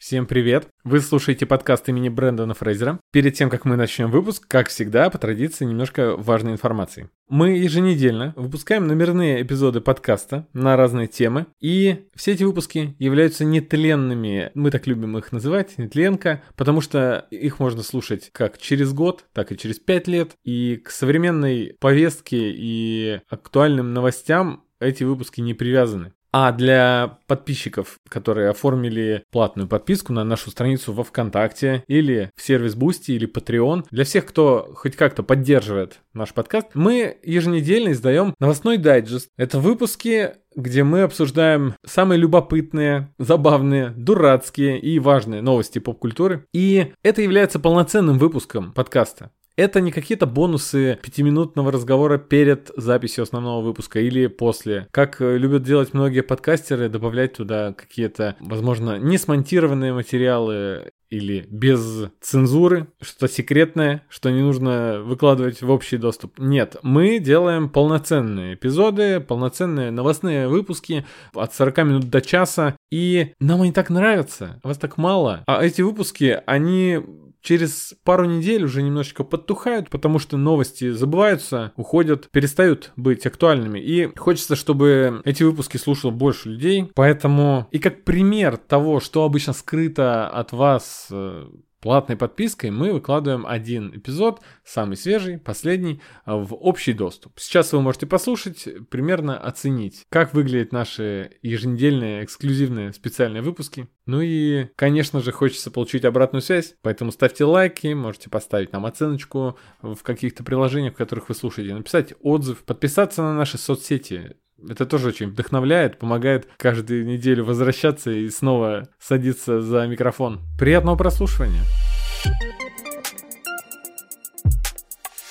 Всем привет! Вы слушаете подкаст имени Брэндона Фрейзера. Перед тем, как мы начнем выпуск, как всегда, по традиции, немножко важной информации. Мы еженедельно выпускаем номерные эпизоды подкаста на разные темы, и все эти выпуски являются нетленными, мы так любим их называть, нетленка, потому что их можно слушать как через год, так и через пять лет, и к современной повестке и актуальным новостям эти выпуски не привязаны. А для подписчиков, которые оформили платную подписку на нашу страницу во ВКонтакте или в сервис Boosty или Patreon, для всех, кто хоть как-то поддерживает наш подкаст, мы еженедельно издаем новостной дайджест. Это выпуски где мы обсуждаем самые любопытные, забавные, дурацкие и важные новости поп-культуры. И это является полноценным выпуском подкаста. Это не какие-то бонусы пятиминутного разговора перед записью основного выпуска или после. Как э, любят делать многие подкастеры, добавлять туда какие-то, возможно, не смонтированные материалы или без цензуры, что секретное, что не нужно выкладывать в общий доступ. Нет, мы делаем полноценные эпизоды, полноценные новостные выпуски от 40 минут до часа, и нам они так нравятся, вас так мало. А эти выпуски, они через пару недель уже немножечко подтухают, потому что новости забываются, уходят, перестают быть актуальными. И хочется, чтобы эти выпуски слушало больше людей. Поэтому и как пример того, что обычно скрыто от вас э, платной подпиской мы выкладываем один эпизод, самый свежий, последний, э, в общий доступ. Сейчас вы можете послушать, примерно оценить, как выглядят наши еженедельные эксклюзивные специальные выпуски. Ну и, конечно же, хочется получить обратную связь, поэтому ставьте лайки, можете поставить нам оценочку в каких-то приложениях, в которых вы слушаете, написать отзыв, подписаться на наши соцсети, это тоже очень вдохновляет, помогает каждую неделю возвращаться и снова садиться за микрофон. Приятного прослушивания!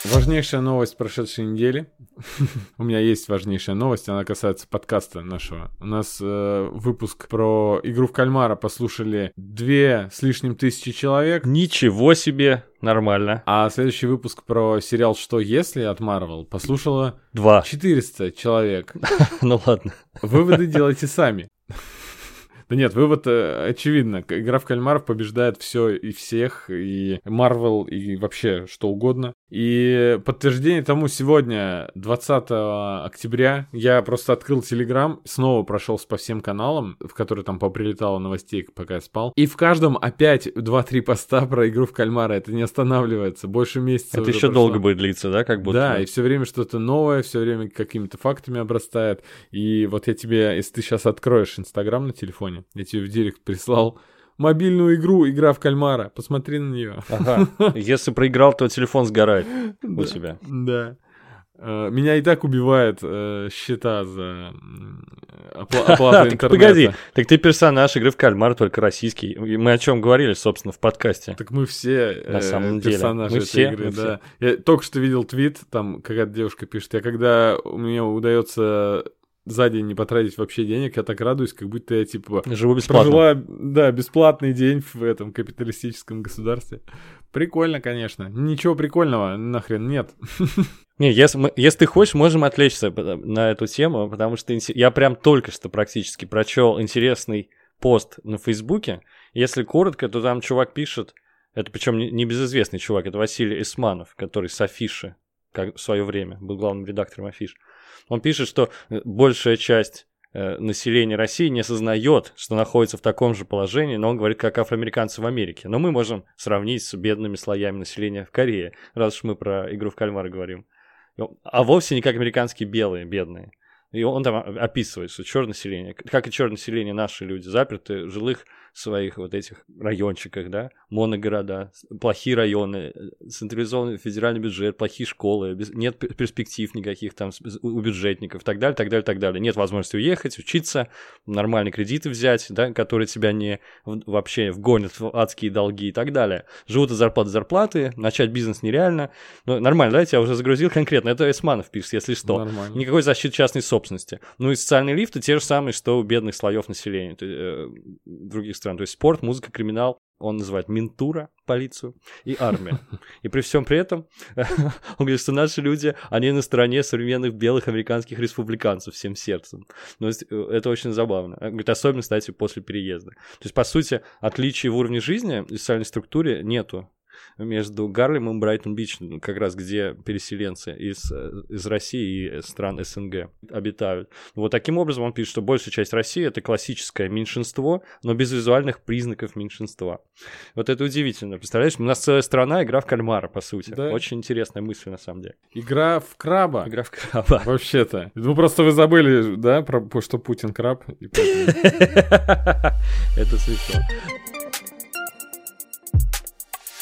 Важнейшая новость прошедшей недели. У меня есть важнейшая новость, она касается подкаста нашего. У нас э, выпуск про игру в кальмара послушали две с лишним тысячи человек. Ничего себе, нормально. А следующий выпуск про сериал «Что если» от Marvel послушало Два. 400 человек. Ну ладно. Выводы делайте сами. Да нет, вывод э, очевидно. Игра в кальмаров побеждает все и всех, и Марвел, и вообще что угодно. И подтверждение тому сегодня, 20 октября, я просто открыл Телеграм, снова прошелся по всем каналам, в которые там поприлетало новостей, пока я спал. И в каждом опять 2-3 поста про игру в кальмара. Это не останавливается. Больше месяца Это еще прошло. долго будет длиться, да, как будто? Да, и все время что-то новое, все время какими-то фактами обрастает. И вот я тебе, если ты сейчас откроешь Инстаграм на телефоне, я тебе в директ прислал мобильную игру «Игра в кальмара». Посмотри на нее. Ага. Если проиграл, то телефон сгорает у тебя. Да. Э, меня и так убивает э, счета за опла- оплату интернета. Погоди, так ты персонаж игры в кальмар, только российский. Мы о чем говорили, собственно, в подкасте. Так мы все На э, самом персонажи деле. Мы этой все, игры, мы да. Все. Я только что видел твит, там какая-то девушка пишет, я когда у меня удается за день не потратить вообще денег, я так радуюсь, как будто я, типа, Живу бесплатно. прожила, да, бесплатный день в этом капиталистическом государстве. Прикольно, конечно. Ничего прикольного нахрен нет. Не, если, мы, если ты хочешь, можем отвлечься на эту тему, потому что я прям только что практически прочел интересный пост на Фейсбуке. Если коротко, то там чувак пишет, это причем не безызвестный чувак, это Василий Исманов, который с Афиши как в свое время был главным редактором Афиш. Он пишет, что э, большая часть э, населения России не осознает, что находится в таком же положении, но он говорит, как афроамериканцы в Америке. Но мы можем сравнить с бедными слоями населения в Корее, раз уж мы про игру в кальмара говорим. А вовсе не как американские белые, бедные. И он там описывает, что черное население, как и черное население, наши люди, заперты в жилых своих вот этих райончиках, да, моногорода, плохие районы, централизованный федеральный бюджет, плохие школы, без, нет перспектив никаких там у бюджетников, так далее, так далее, так далее. Нет возможности уехать, учиться, нормальные кредиты взять, да, которые тебя не вообще вгонят в адские долги и так далее. Живут от зарплаты зарплаты, начать бизнес нереально. Ну, нормально, да, я уже загрузил конкретно. Это Эсманов пишет, если что. Нормально. Никакой защиты частной собственности. Ну и социальные лифты те же самые, что у бедных слоев населения, э, других стран. То есть спорт, музыка, криминал. он называет ментура, полицию, и армия. И при всем при этом он говорит, что наши люди, они на стороне современных белых американских республиканцев всем сердцем. Ну, это очень забавно. Говорит, особенно, кстати, после переезда. То есть, по сути, отличий в уровне жизни и социальной структуре нету между Гарлемом и Брайтон-Бич, как раз где переселенцы из, э, из России и стран СНГ обитают. Вот таким образом он пишет, что большая часть России это классическое меньшинство, но без визуальных признаков меньшинства. Вот это удивительно. Представляешь, у нас целая страна, игра в кальмара, по сути. Да. Очень интересная мысль, на самом деле. Игра в краба. Игра в краба. Вообще-то. Ну, просто вы забыли, да, про что Путин краб. Это смешно.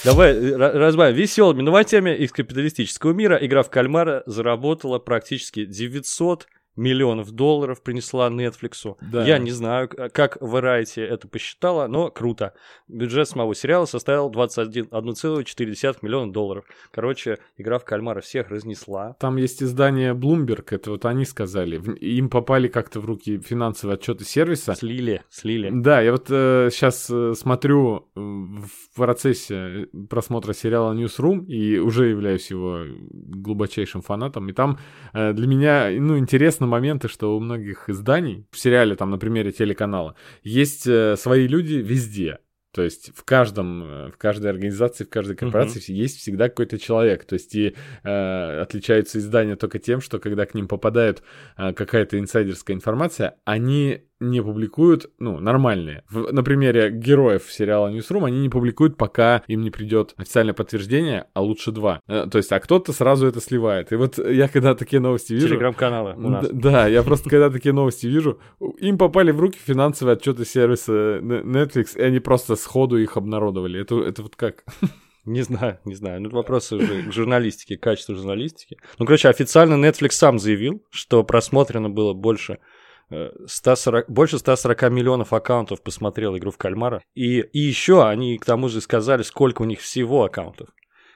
Давай э, разбавим веселыми новостями из капиталистического мира. Игра в кальмара заработала практически 900 миллионов долларов принесла Netflix. Да. Я не знаю, как Variety это посчитала, но круто. Бюджет самого сериала составил 21,4 миллиона долларов. Короче, игра в кальмара всех разнесла. Там есть издание Bloomberg, это вот они сказали. Им попали как-то в руки финансовые отчеты сервиса. Слили, слили. Да, я вот э, сейчас э, смотрю э, в процессе просмотра сериала Newsroom и уже являюсь его глубочайшим фанатом. И там э, для меня, ну, интересно моменты, что у многих изданий, в сериале, там, на примере телеканала, есть э, свои люди везде. То есть в каждом, э, в каждой организации, в каждой корпорации uh-huh. есть всегда какой-то человек. То есть и э, отличаются издания только тем, что когда к ним попадает э, какая-то инсайдерская информация, они не публикуют, ну, нормальные. В, на примере героев сериала Newsroom они не публикуют, пока им не придет официальное подтверждение, а лучше два. Э, то есть, а кто-то сразу это сливает. И вот я когда такие новости вижу... Телеграм-каналы у нас. Да, я просто когда такие новости вижу, им попали в руки финансовые отчеты сервиса Netflix, и они просто сходу их обнародовали. Это, это вот как? Не знаю, не знаю. Ну, вопросы уже к журналистике, качеству журналистики. Ну, короче, официально Netflix сам заявил, что просмотрено было больше 140, больше 140 миллионов аккаунтов посмотрел игру в кальмара. И, и еще они к тому же сказали, сколько у них всего аккаунтов.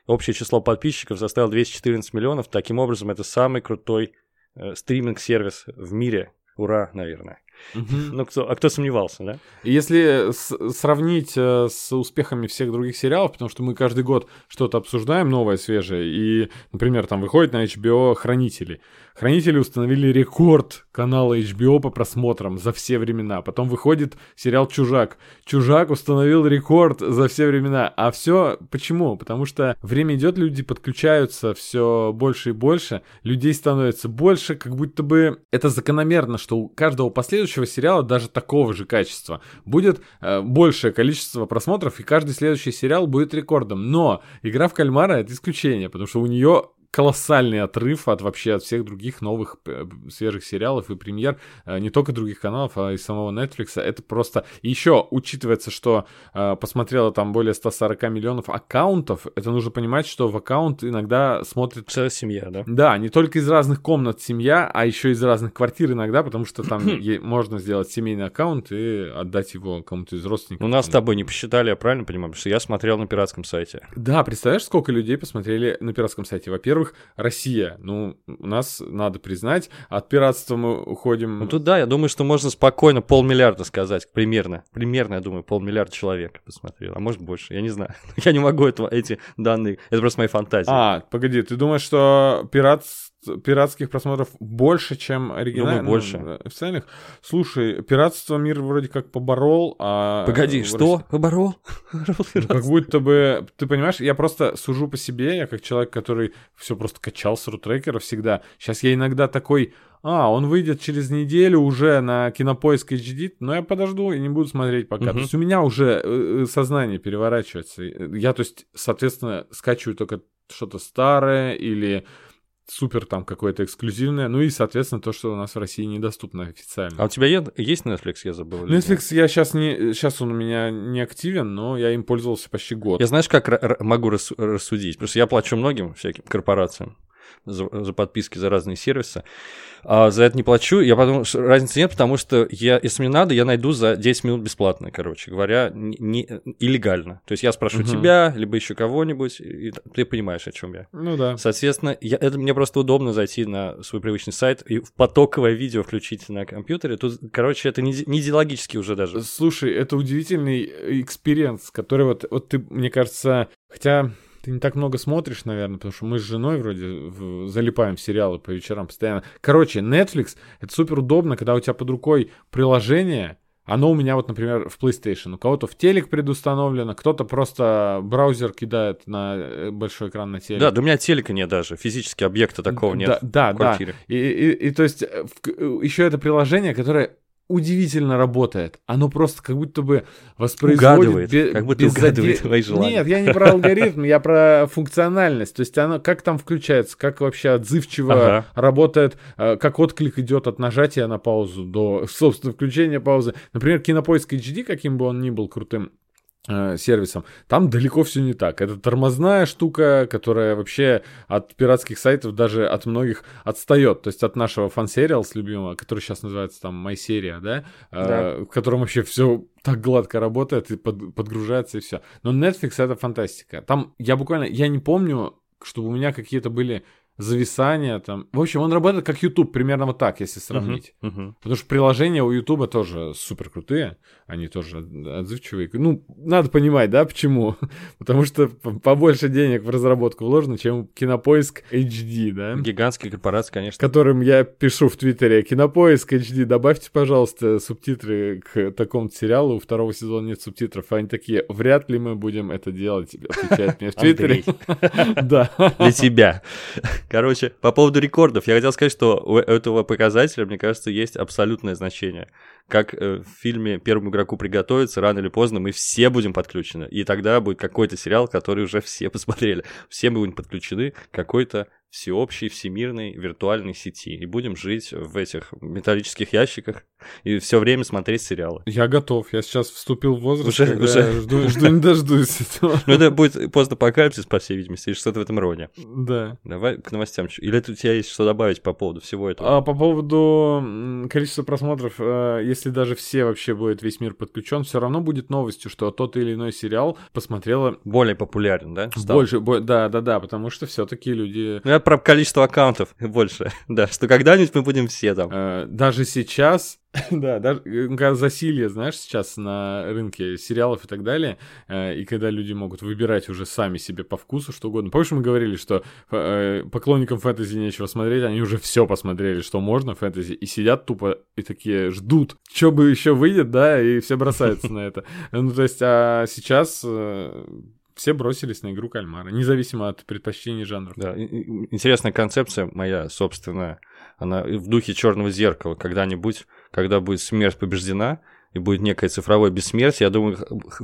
Общее число подписчиков составило 214 миллионов. Таким образом, это самый крутой э, стриминг-сервис в мире. Ура, наверное. Ну, кто, а кто сомневался, да? Если сравнить э, с успехами всех других сериалов, потому что мы каждый год что-то обсуждаем новое, свежее, и, например, там выходит на HBO «Хранители». «Хранители» установили рекорд канала HBO по просмотрам за все времена. Потом выходит сериал «Чужак». «Чужак» установил рекорд за все времена. А все почему? Потому что время идет, люди подключаются все больше и больше, людей становится больше, как будто бы это закономерно, что у каждого последующего следующего сериала, даже такого же качества, будет э, большее количество просмотров, и каждый следующий сериал будет рекордом. Но игра в кальмара это исключение, потому что у нее колоссальный отрыв от вообще от всех других новых э, свежих сериалов и премьер, э, не только других каналов, а и самого Netflix. Это просто... еще учитывается, что э, посмотрело там более 140 миллионов аккаунтов, это нужно понимать, что в аккаунт иногда смотрит... Целая семья, да? Да, не только из разных комнат семья, а еще из разных квартир иногда, потому что там можно сделать семейный аккаунт и отдать его кому-то из родственников. У нас с тобой не посчитали, я правильно понимаю? Потому что я смотрел на пиратском сайте. Да, представляешь, сколько людей посмотрели на пиратском сайте? Во-первых, во-первых, Россия. Ну, у нас, надо признать, от пиратства мы уходим... Ну, тут да, я думаю, что можно спокойно полмиллиарда сказать, примерно. Примерно, я думаю, полмиллиарда человек посмотрел, а может больше, я не знаю. Я не могу этого, эти данные, это просто мои фантазии. А, погоди, ты думаешь, что пиратство пиратских просмотров больше, чем оригинальных. Думаю, больше. Официальных. Слушай, пиратство мир вроде как поборол, а... Погоди, что? России... Поборол? ну, как будто бы... Ты понимаешь, я просто сужу по себе, я как человек, который все просто качал с рутрекера всегда. Сейчас я иногда такой... А, он выйдет через неделю уже на кинопоиск HD, но я подожду и не буду смотреть пока. Угу. То есть у меня уже э, э, сознание переворачивается. Я, то есть, соответственно, скачиваю только что-то старое или супер там какое-то эксклюзивное, ну и, соответственно, то, что у нас в России недоступно официально. А у тебя есть Netflix, я забыл? Netflix я сейчас не, сейчас он у меня не активен, но я им пользовался почти год. Я знаешь, как могу рассудить? Потому что я плачу многим всяким корпорациям. За, за подписки за разные сервисы. А за это не плачу. Я подумал, что разницы нет, потому что я, если мне надо, я найду за 10 минут бесплатно, короче говоря, не, не, иллегально. То есть я спрошу угу. тебя, либо еще кого-нибудь, и ты понимаешь, о чем я. Ну да. Соответственно, я, это мне просто удобно зайти на свой привычный сайт и в потоковое видео включить на компьютере. Тут, короче, это не, не идеологически уже даже. Слушай, это удивительный experience, который вот, вот ты, мне кажется, хотя ты не так много смотришь, наверное, потому что мы с женой вроде в, залипаем в сериалы по вечерам постоянно. Короче, Netflix — это супер удобно, когда у тебя под рукой приложение, оно у меня вот, например, в PlayStation. У кого-то в телек предустановлено, кто-то просто браузер кидает на э, большой экран на телек. Да, да у меня телека нет даже, физически объекта такого нет да, в квартире. Да, и, и, и то есть э, э, еще это приложение, которое удивительно работает. Оно просто как будто бы воспроизводит... Угадывает, без, как будто без угадывает заде... твои желания. Нет, я не про алгоритм, я про функциональность. То есть оно как там включается, как вообще отзывчиво ага. работает, э, как отклик идет от нажатия на паузу до, собственно, включения паузы. Например, Кинопоиск HD, каким бы он ни был крутым, сервисом. Там далеко все не так. Это тормозная штука, которая вообще от пиратских сайтов даже от многих отстает. То есть от нашего фан-сериалс любимого, который сейчас называется там MySeria, да? Э, да. Э, в котором вообще все так гладко работает и под, подгружается и все. Но Netflix это фантастика. Там я буквально, я не помню, чтобы у меня какие-то были зависания там. В общем, он работает как YouTube, примерно вот так, если сравнить. Uh-huh, uh-huh. Потому что приложения у YouTube тоже супер крутые, они тоже отзывчивые. Ну, надо понимать, да, почему? Потому что побольше денег в разработку вложено, чем Кинопоиск HD, да? Гигантские корпорации, конечно. Которым я пишу в Твиттере, Кинопоиск HD, добавьте, пожалуйста, субтитры к такому сериалу, у второго сезона нет субтитров. А они такие, вряд ли мы будем это делать, отвечает мне в Твиттере. Да. Для тебя. Короче, по поводу рекордов, я хотел сказать, что у этого показателя, мне кажется, есть абсолютное значение. Как э, в фильме «Первому игроку приготовиться», рано или поздно мы все будем подключены. И тогда будет какой-то сериал, который уже все посмотрели. Все мы будем подключены к какой-то всеобщей, всемирной виртуальной сети. И будем жить в этих металлических ящиках и все время смотреть сериалы. Я готов. Я сейчас вступил в возраст, уже, когда уже... жду, жду не дождусь этого. Ну, это будет постапокалипсис, по всей видимости, или что-то в этом роде. Да. Давай к новостям. Или у тебя есть что добавить по поводу всего этого? А, по поводу количества просмотров, э, если даже все вообще будет весь мир подключен, все равно будет новостью, что тот или иной сериал посмотрела... Более популярен, да? Стал? Больше, да, да, да, потому что все-таки люди... Ну, я про количество аккаунтов больше, да, что когда-нибудь мы будем все там. Э, даже сейчас Да, даже когда засилье, знаешь, сейчас на рынке сериалов и так далее, э, и когда люди могут выбирать уже сами себе по вкусу что угодно. Помнишь, мы говорили, что э, поклонникам фэнтези нечего смотреть, они уже все посмотрели, что можно фэнтези, и сидят тупо и такие ждут, что бы еще выйдет, да, и все бросаются на это. Ну, то есть, а сейчас все бросились на игру кальмара, независимо от предпочтений жанров. Да, интересная концепция моя собственная. Она в духе черного зеркала. Когда-нибудь когда будет смерть побеждена, и будет некое цифровое бессмертие, я думаю,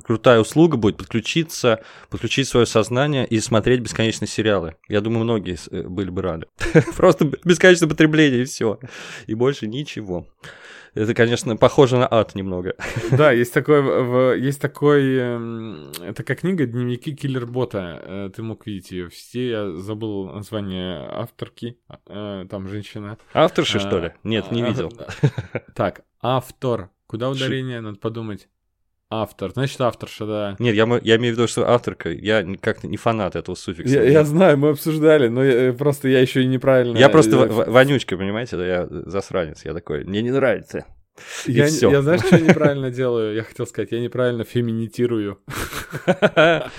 крутая услуга будет подключиться, подключить свое сознание и смотреть бесконечные сериалы. Я думаю, многие э, были бы рады. Просто бесконечное потребление и все. И больше ничего. Это, конечно, похоже на ад немного. Да, есть такой, в, есть такой, э, такая книга «Дневники киллербота». Э, ты мог видеть ее в сети, я забыл название авторки, э, там женщина. Авторша, что ли? Нет, не видел. Так, автор. Куда ударение, надо подумать. Автор, значит авторша, да. Нет, я, я имею в виду, что авторка, я как-то не фанат этого суффикса. Я, я знаю, мы обсуждали, но я, просто я еще и неправильно... Я просто вонючка, понимаете, да, я засранец, я такой, мне не нравится. Я, я знаешь, что я неправильно делаю? Я хотел сказать, я неправильно феминитирую.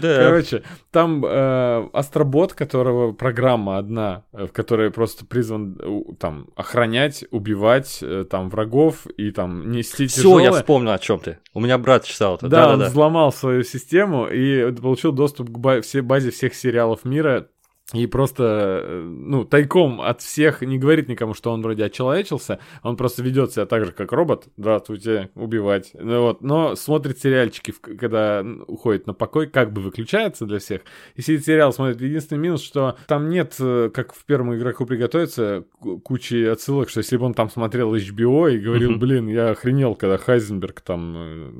Короче, там э, астробот, которого программа одна, э, в которой просто призван там охранять, убивать э, там врагов и там нести Все, я вспомнил о чем ты. У меня брат читал это. Да, он взломал свою систему и получил доступ к базе всех сериалов мира и просто, э, ну, тайком от всех не говорит никому, что он вроде очеловечился, он просто ведет себя так же, как робот, здравствуйте, убивать, ну, вот, но смотрит сериальчики, когда уходит на покой, как бы выключается для всех, и сидит сериал, смотрит. Единственный минус, что там нет, э, как в первом игроку приготовиться, кучи отсылок, что если бы он там смотрел HBO и говорил, блин, я охренел, когда Хайзенберг там, э,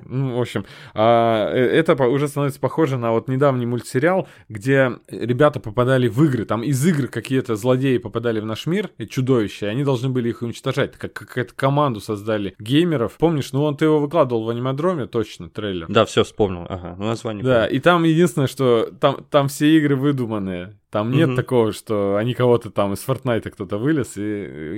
ну, в общем, а это уже становится похоже на вот недавний мультсериал, где ребята попадали в игры. Там из игр какие-то злодеи попадали в наш мир, и чудовища, и они должны были их уничтожать. Как какая-то команду создали геймеров. Помнишь, ну он ты его выкладывал в анимадроме, точно, трейлер. Да, все вспомнил. Ага, ну название. Да, и там единственное, что там, там все игры выдуманные. Там нет Мгм. такого, что они кого-то там из Фортнайта кто-то вылез, и,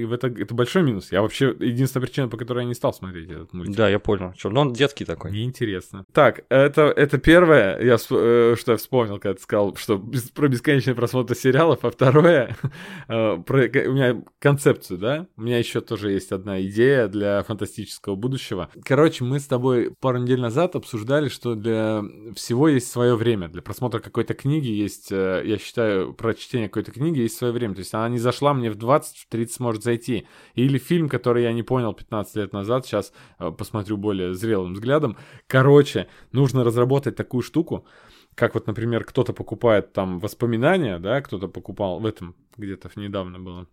и это, это большой минус. Я вообще, единственная причина, по которой я не стал смотреть этот мультик. Да, я понял. Чё, ну он детский такой. Неинтересно. Так, это, это первое, я, э, что я вспомнил, когда ты сказал, что без- про бесконечный просмотр сериалов, а второе, э, про, у меня концепцию, да? У меня еще тоже есть одна идея для фантастического будущего. Короче, мы с тобой пару недель назад обсуждали, что для всего есть свое время. Для просмотра какой-то книги есть, э, я считаю, про чтение какой-то книги есть свое время. То есть она не зашла мне в 20, в 30 может зайти. Или фильм, который я не понял 15 лет назад, сейчас э, посмотрю более зрелым взглядом. Короче, нужно разработать такую штуку, как вот, например, кто-то покупает там воспоминания, да, кто-то покупал в этом где-то недавно было.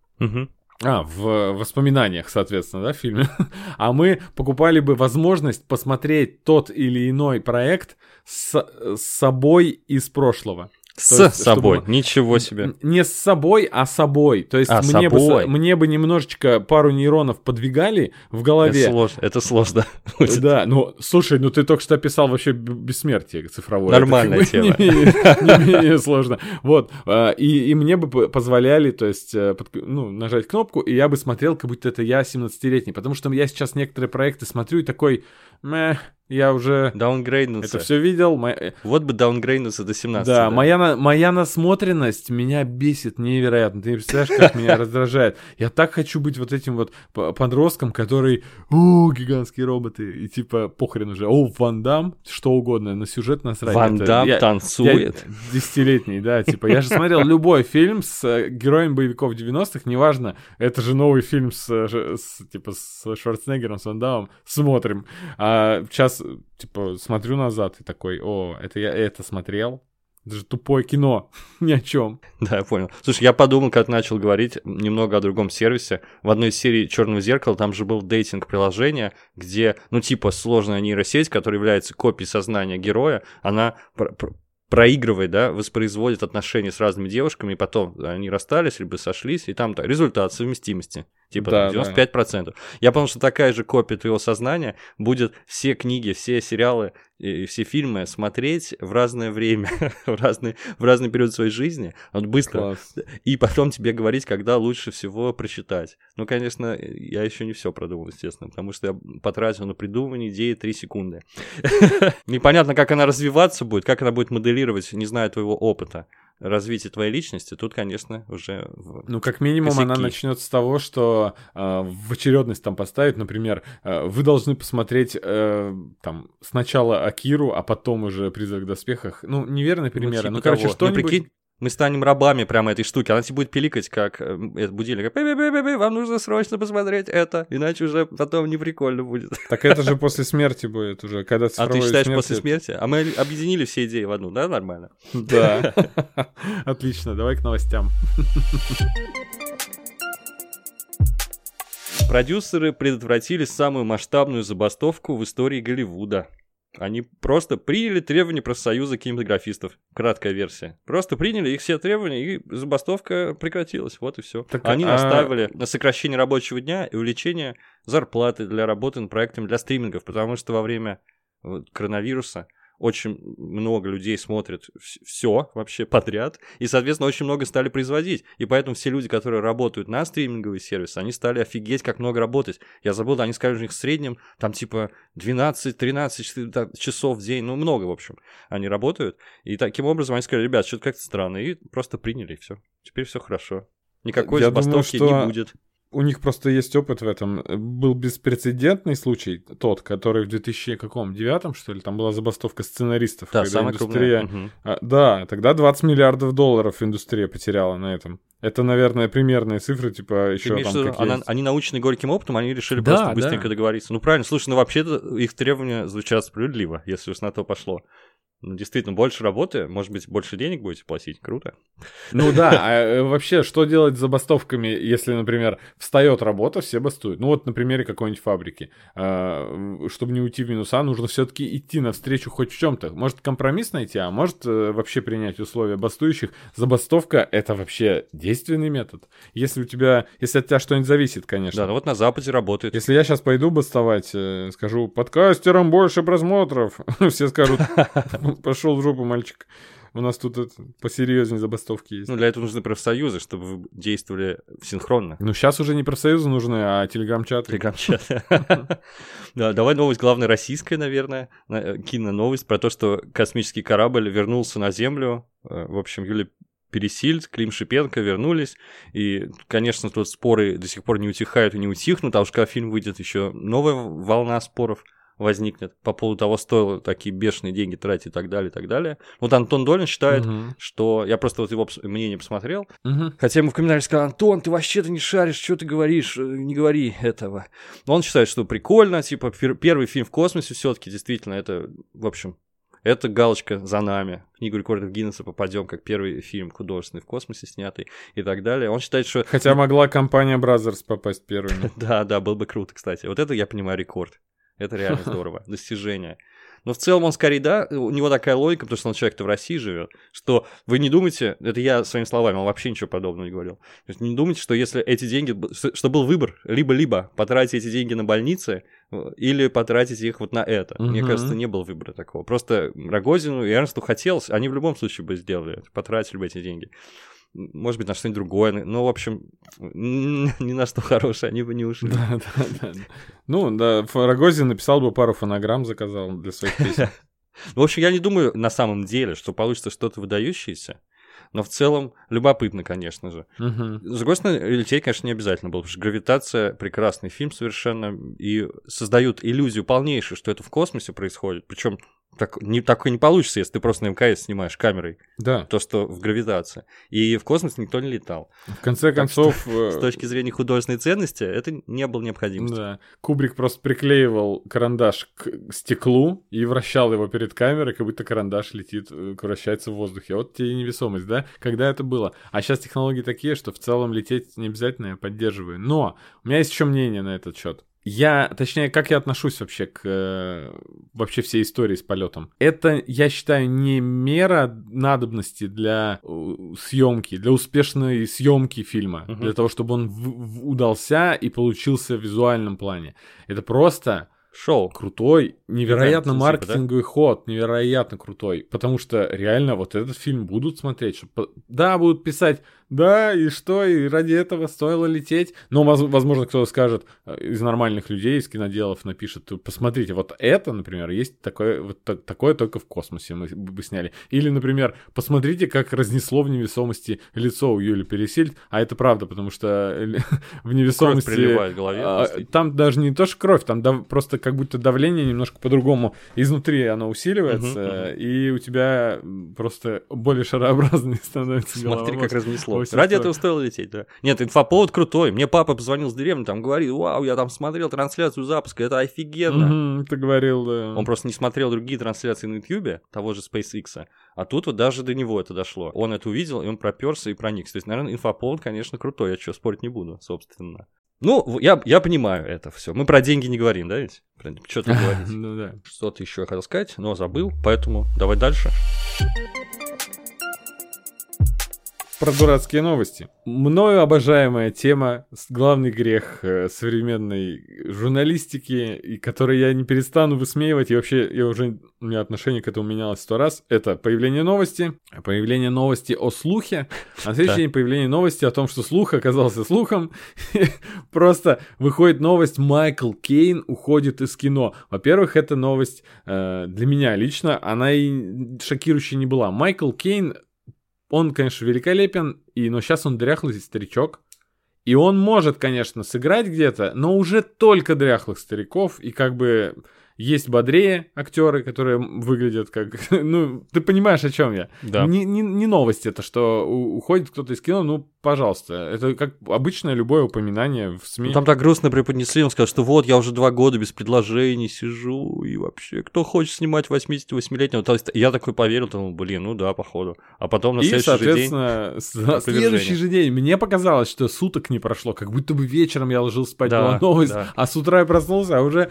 А, в воспоминаниях, соответственно, да, в фильме. А мы покупали бы возможность посмотреть тот или иной проект с, с собой из прошлого. С То есть, собой. чтобы- Ничего себе. Не с собой, а собой. То есть А, мне, бы, собой. со- мне бы немножечко пару нейронов подвигали в Это голове. сложно. Это сложно. Да, ну, слушай, ну ты только что описал вообще бессмертие цифровое. Нормальная Это бы тема. Не менее, не менее сложно. Вот, а, и, и мне бы позволяли, то есть, э, подк- ну, нажать кнопку, и я бы смотрел, как будто это я 17-летний. Потому что я сейчас некоторые проекты смотрю и такой, мeh, я уже Даунгрейднуться. это все видел. мо- э, Вот бы даунгрейднуться до 17. Да, моя, на- моя насмотренность меня бесит невероятно. Ты не представляешь, как меня раздражает. Я так хочу быть вот этим вот подростком, который, о, гигантские роботы, и типа похрен уже, о, Ван Дам, что угодно, на сюжет насрать. Ван Дам танцует. десятилетний, да, типа, я же смотрел любой фильм с э, героем боевиков 90-х, неважно, это же новый фильм с, э, с, типа, с Шварценеггером, с Ван Дамом, смотрим. А сейчас, типа, смотрю назад и такой, о, это я это смотрел? Это же тупое кино, ни о чем. Да, я понял. Слушай, я подумал, как начал говорить немного о другом сервисе. В одной из серий Черного зеркала там же был дейтинг приложение, где, ну, типа, сложная нейросеть, которая является копией сознания героя, она пр- пр- проигрывает, да, воспроизводит отношения с разными девушками, и потом они расстались, либо сошлись, и там результат совместимости. Типа Да, там 95%. Я понял, что такая же копия твоего сознания будет все книги, все сериалы и все фильмы смотреть в разное время, в, разный, в разный период своей жизни, вот быстро, Класс. и потом тебе говорить, когда лучше всего прочитать. Ну, конечно, я еще не все продумал, естественно, потому что я потратил на придумывание идеи 3 секунды. Непонятно, как она развиваться будет, как она будет моделировать, не зная твоего опыта развития твоей личности. Тут, конечно, уже... в- Ну, как минимум, она Косяки. начнет с того, что э, в очередность там поставить, например, э, вы должны посмотреть э, там сначала Акиру, а потом уже Призрак в доспехах. Ну, неверные примеры. типа Ну, короче, что-нибудь... прикинь, мы станем рабами прямо этой штуки. Она тебе будет пиликать, как э, этот будильник. «Пи-пи-пи-пи-пи, Вам нужно срочно посмотреть это, иначе уже потом не прикольно будет. Так это же после смерти будет уже, когда А ты считаешь смерти- после смерти? А мы объединили все идеи в одну, да, нормально? Да. Отлично, давай к новостям. Продюсеры предотвратили самую масштабную забастовку в истории Голливуда. Они просто приняли требования профсоюза кинематографистов. Краткая версия. Просто приняли их все требования, и забастовка прекратилась. Вот и все. Так, Они а- настаивали на сокращение рабочего дня и увеличение зарплаты для работы над проектами для стримингов, потому что во время коронавируса очень много людей смотрят все вообще подряд, и, соответственно, очень много стали производить. И поэтому все люди, которые работают на стриминговые сервисы, они стали офигеть, как много работать. Я забыл, да, они сказали, у них в среднем там типа 12-13 часов в день, ну много, в общем, они работают. И таким образом они сказали, ребят, что-то как-то странно, и просто приняли, и все. Теперь все хорошо. Никакой забастовки не будет. У них просто есть опыт в этом. Был беспрецедентный случай, тот, который в 2009, что ли, там была забастовка сценаристов. Да, когда самая индустрия- крупная. А, да, тогда 20 миллиардов долларов индустрия потеряла на этом. Это, наверное, примерные цифры, типа, еще там виду, какие она- они научены горьким опытом, они решили Да, просто да. быстренько договориться. Ну правильно, слушай, ну вообще-то их требования звучат справедливо, если уж на то пошло. Ну, действительно, больше работы, может быть, больше денег будете платить, круто. Ну да, а э, вообще, что делать с забастовками, если, например, встает работа, все бастуют? Ну вот на примере какой-нибудь фабрики. А, чтобы не уйти в минуса, нужно все-таки идти навстречу хоть в чем-то. Может компромисс найти, а может э, вообще принять условия бастующих. Забастовка — это вообще действенный метод. Если у тебя, если от тебя что-нибудь зависит, конечно. Да, ну вот на Западе работает. Если я сейчас пойду бастовать, э, скажу, подкастерам больше просмотров, все скажут, Пошел в жопу, мальчик. У нас тут это, посерьезнее забастовки есть. Ну, для этого нужны профсоюзы, чтобы вы действовали синхронно. Ну, сейчас уже не профсоюзы нужны, а телеграм-чат. Телеграм-чат. Да, давай новость, главная российская, наверное, э, кино-новость про то, что космический корабль вернулся на Землю. Э, в общем, Юлия Пересильд, Клим Шипенко вернулись. И, конечно, тут споры до сих пор не утихают и не утихнут, а уж когда фильм выйдет, еще новая волна споров возникнет по поводу того, стоило такие бешеные деньги тратить и так далее, и так далее. Вот Антон Долин считает, угу. что... Я просто вот его мнение посмотрел. Угу. Хотя ему в комментариях сказал, Антон, ты вообще-то не шаришь, что ты говоришь, э, не говори этого. Но он считает, что прикольно, типа, первый фильм в космосе все таки действительно, это, в общем, это галочка за нами. В книгу рекордов Гиннесса попадем как первый фильм художественный в космосе снятый и так далее. Он считает, что... Хотя могла компания Brothers попасть первой. Да, да, был бы круто, кстати. Вот это, я понимаю, рекорд. Это реально здорово. Достижение. Но в целом он скорее, да, у него такая логика, потому что он человек-то в России живет, что вы не думаете, это я своими словами, он вообще ничего подобного не говорил. То есть не думайте, что если эти деньги, что был выбор, либо-либо потратить эти деньги на больницы, э, или потратить их вот на это. Угу. Мне кажется, не было выбора такого. Просто Рогозину и Эрнсту хотелось, они в любом случае бы сделали, потратили бы эти деньги может быть, на что-нибудь другое. Ну, в общем, ни на что хорошее они бы не ушли. Да, да, да. Ну, да, Рогозин написал бы пару фонограмм, заказал для своих песен. В общем, я не думаю на самом деле, что получится что-то выдающееся. Но в целом любопытно, конечно же. Угу. С другой стороны, лететь, конечно, не обязательно было, потому что «Гравитация» — прекрасный фильм совершенно, и создают иллюзию полнейшую, что это в космосе происходит. Причем так, не, такое не получится, если ты просто на МКС снимаешь камерой. Да. То, что в гравитации. И в космос никто не летал. В конце концов... Что, с э, точки зрения художественной ценности, это не было необходимости. Да. Кубрик просто приклеивал карандаш к стеклу и вращал его перед камерой, как будто карандаш летит, э, вращается в воздухе. Вот тебе и невесомость, да? Когда это было? А сейчас технологии такие, что в целом лететь не обязательно, я поддерживаю. Но у меня есть еще мнение на этот счет. Я, точнее, как я отношусь вообще к э, вообще всей истории с полетом. Это, я считаю, не мера надобности для съемки, для успешной съемки фильма, угу. для того, чтобы он в, в, удался и получился в визуальном плане. Это просто шоу. Крутой, невероятно да, маркетинговый типа, да? ход, невероятно крутой. Потому что реально вот этот фильм будут смотреть. Что, да, будут писать да, и что, и ради этого стоило лететь. Но, возможно, кто-то скажет э, из нормальных людей, из киноделов напишет, посмотрите, вот это, например, есть такое, вот такое только в космосе мы бы сняли. Или, например, посмотрите, как разнесло в невесомости лицо у Юли Пересильд, а это правда, потому что в невесомости... Кровь голове. А, там даже не то, что кровь, там просто как будто давление немножко по-другому. Изнутри оно усиливается, и у тебя просто более шарообразный становится Смотри, как разнесло. Ради стоит. этого стоило лететь, да. Нет, инфоповод крутой. Мне папа позвонил с деревни, там говорит, вау, я там смотрел трансляцию запуска, это офигенно. Угу, ты говорил, да. Он просто не смотрел другие трансляции на YouTube, того же SpaceX, а тут вот даже до него это дошло. Он это увидел, и он проперся и проникся. То есть, наверное, инфоповод, конечно, крутой, я что, спорить не буду, собственно. Ну, я, я понимаю это все. Мы про деньги не говорим, да ведь? Что ты говорить? ну да. Что-то еще хотел сказать, но забыл, поэтому давай дальше. Про дурацкие новости. Мною обожаемая тема, главный грех э, современной журналистики, и который я не перестану высмеивать, и вообще я уже, у меня отношение к этому менялось сто раз, это появление новости, появление новости о слухе, а на следующий день появление новости о том, что слух оказался слухом. Просто выходит новость, Майкл Кейн уходит из кино. Во-первых, эта новость э, для меня лично, она и шокирующей не была. Майкл Кейн он, конечно, великолепен, и, но сейчас он дряхлый старичок. И он может, конечно, сыграть где-то, но уже только дряхлых стариков. И как бы есть бодрее актеры, которые выглядят как... Ну, ты понимаешь, о чем я. Да. Не, не, не новость это, что уходит кто-то из кино, ну, пожалуйста. Это как обычное любое упоминание в СМИ. Ну, там так грустно преподнесли, он сказал, что вот, я уже два года без предложений сижу, и вообще, кто хочет снимать 88-летнего? То есть я такой поверил, думал, блин, ну да, походу. А потом на И, следующий же день... на следующий же день мне показалось, что суток не прошло, как будто бы вечером я ложился спать, Да, была новость, да. а с утра я проснулся, а уже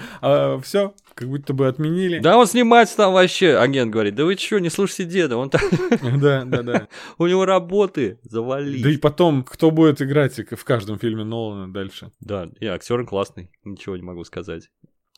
все, как будто бы отменили. Да он снимать там вообще, агент говорит, да вы чё, не слушайте деда, он там, да, да. да. у него работы, завали. Да и потом, кто будет играть в каждом фильме Нолана дальше? Да, и актер классный, ничего не могу сказать.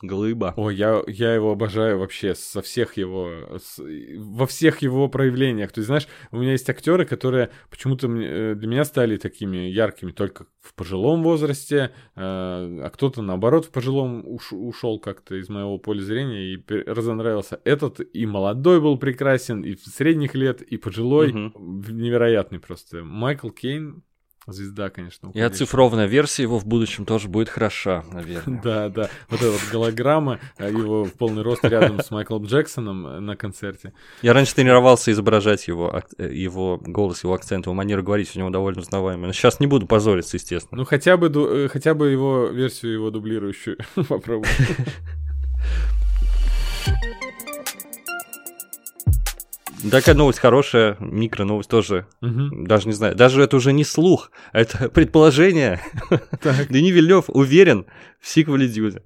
Глыба. Ой, я, я его обожаю вообще со всех его, с- во всех его проявлениях. То есть, знаешь, у меня есть актеры, которые почему-то э, для меня стали такими яркими только в пожилом возрасте, э, а кто-то наоборот в пожилом уш- ушел как-то из моего поля зрения и разонравился. Этот и молодой был прекрасен, и средних лет, и пожилой, Мгм. невероятный просто. Майкл Кейн, звезда, конечно. И уходящая. оцифрованная версия его в будущем тоже будет хороша, наверное. Да, да. Вот эта вот голограмма, э, его в полный рост рядом с Майклом Джексоном э, на концерте. Я раньше тренировался изображать его, э, его голос, его акцент, его манеру говорить у него довольно узнаваемый. Но сейчас не буду позориться, естественно. Ну, хотя бы, хотя бы его версию его дублирующую попробуй. Такая новость хорошая, микро новость тоже. Мгм. Даже не знаю. Даже это уже не слух, а это предположение. Дени Вильнёв уверен в сиквеле Дюны.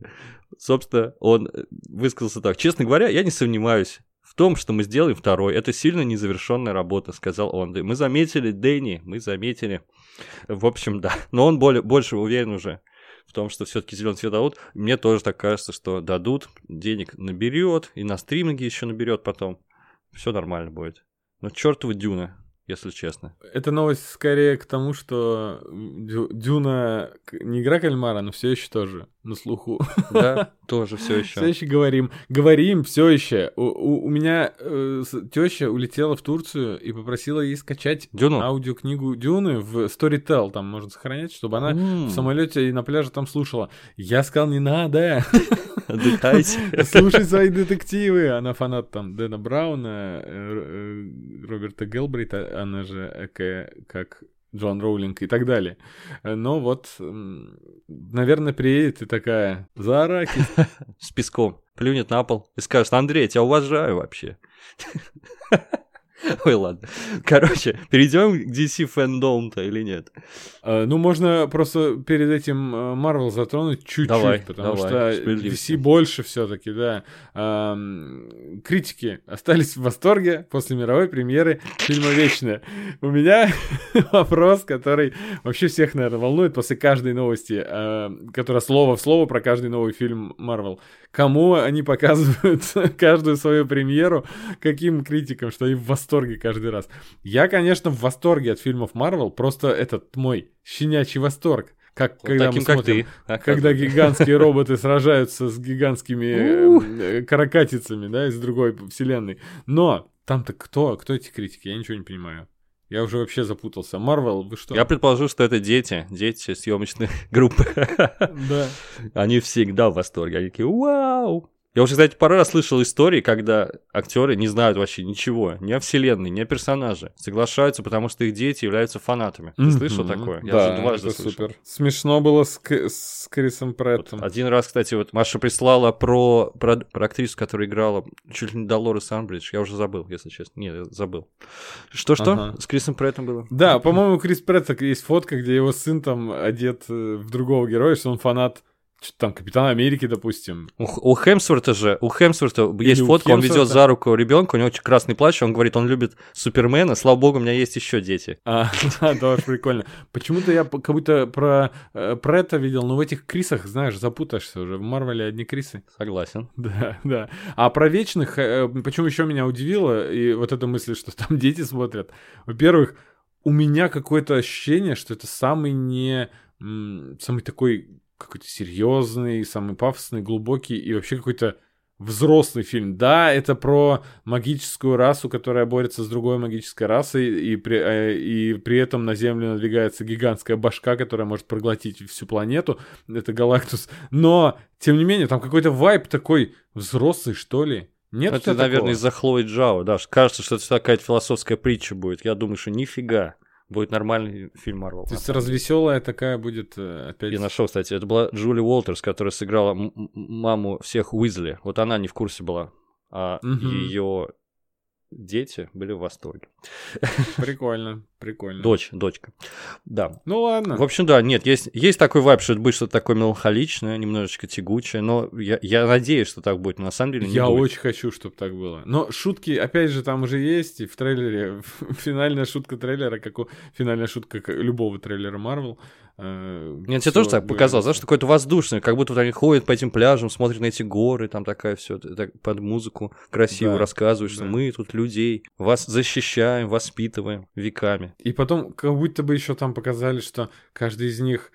Собственно, он э, высказался так. Честно говоря, я не сомневаюсь в том, что мы сделаем второй. Это сильно незавершенная работа, сказал он. Мы заметили Дэнни, мы заметили. В общем, да. Но он более, больше уверен уже в том, что все-таки зеленый цвет дадут. Мне тоже так кажется, что дадут, денег наберет, и на стриминге еще наберет потом. Все нормально будет. Но чертова Дюна, если честно. Это новость скорее к тому, что Дю- Дюна не игра кальмара, но все еще тоже на слуху. Да, тоже все Все еще. еще говорим, говорим все еще. У, у- у меня теща улетела в Турцию и попросила ей скачать Дюну. аудиокнигу Дюны в Storytel, там можно сохранять, чтобы она М, в самолете и на пляже там слушала. Я сказал, не надо, Отдыхайте. слушай свои детективы. Она фанат там Дэна Брауна, э, э, Роберта Гелбрейта, она же экая, как Джон Роулинг и так далее. Но вот, наверное, приедет и такая, за Аракис. С песком. Плюнет на пол и скажет, Андрей, я тебя уважаю вообще. Ой, ладно. Короче, перейдем к DC фэндом-то или нет? Э, Ну, можно просто перед этим э, Marvel затронуть чуть-чуть, Давай, потому давай, что. DC больше все-таки, да. Ам, Критики остались в восторге после мировой премьеры фильма «Вечная». У меня вопрос, который вообще всех, наверное, волнует после каждой новости, э, которая слово в слово про каждый новый фильм Marvel. Кому они показывают каждую свою премьеру, каким критикам, что они в восторге каждый раз. Я, конечно, в восторге от фильмов Marvel, просто этот мой щенячий восторг. Как Вот когда таким, мы как смотрим, ты. когда гигантские роботы сражаются с гигантскими э, э, каракатицами, да, из другой вселенной. Но там-то кто? Кто эти критики? Я ничего не понимаю. Я уже вообще запутался. Марвел, вы что? Я предположу, что это дети, дети съемочной группы. Да. Они всегда в восторге. Они такие, вау! Я уже, кстати, пару раз слышал истории, когда актеры не знают вообще ничего, ни о вселенной, ни о персонаже. Соглашаются, потому что их дети являются фанатами. Ты слышал такое? Я да, уже дважды это слышал. супер. Смешно было с, К- с Крисом Вот Преттом. один раз, кстати, вот Маша прислала про, про, про актрису, которая играла чуть ли не Долорес Амбридж. Я уже забыл, если честно. Нет, я забыл. Что-что? Ага. С Крисом Преттом было? Да, по-моему, у Крис Претта есть фотка, где его сын там одет э, в другого героя, что он фанат что-то там Капитана Америки, допустим. У, у Хемсворта же, у Хемсворта есть у фотка, он ведет Хемсворта. за руку ребенка, у него очень красный плащ, он говорит, он любит Супермена, слава богу, у меня есть еще дети. А, да, тоже прикольно. Почему-то я как будто про э, Претта видел, но в этих Крисах, знаешь, запутаешься уже. В Марвеле одни Крисы. Согласен. Да, да. А про вечных, э, почему еще меня удивило, и вот эта мысль, что там дети смотрят. Во-первых, у меня какое-то ощущение, что это самый не... самый такой какой-то серьезный, самый пафосный, глубокий и вообще какой-то взрослый фильм. Да, это про магическую расу, которая борется с другой магической расой, и при, э, и при этом на Землю надвигается гигантская башка, которая может проглотить всю планету. Это Галактус. Но, тем не менее, там какой-то вайп такой взрослый, что ли. Нет это, наверное, из-за Хлои Джао, да. Кажется, что это какая-то философская притча будет. Я думаю, что нифига. Будет нормальный фильм Марвел. То есть развеселая такая будет э, опять. Я нашел, кстати, это была Джули Уолтерс, которая сыграла маму всех Уизли. Вот она не в курсе была. А угу. ее дети были в восторге. Прикольно, прикольно. Дочь, дочка. Да. Ну ладно. В общем, да, нет, есть, есть такой вайб, что это будет что-то такое меланхоличное, немножечко тягучее, но я, я надеюсь, что так будет, но на самом деле не Я будет. очень хочу, чтобы так было. Но шутки, опять же, там уже есть, и в трейлере, финальная шутка трейлера, как у, финальная шутка любого трейлера Марвел, Э, Нет, тебе тоже так показалось, знаешь, какое-то воздушное, как будто вот они ходят по этим пляжам, смотрят на эти горы, там такая все под музыку красиво да, рассказывают, что да. мы тут людей, вас защищаем, воспитываем веками. И потом как будто бы еще там показали, что каждый из них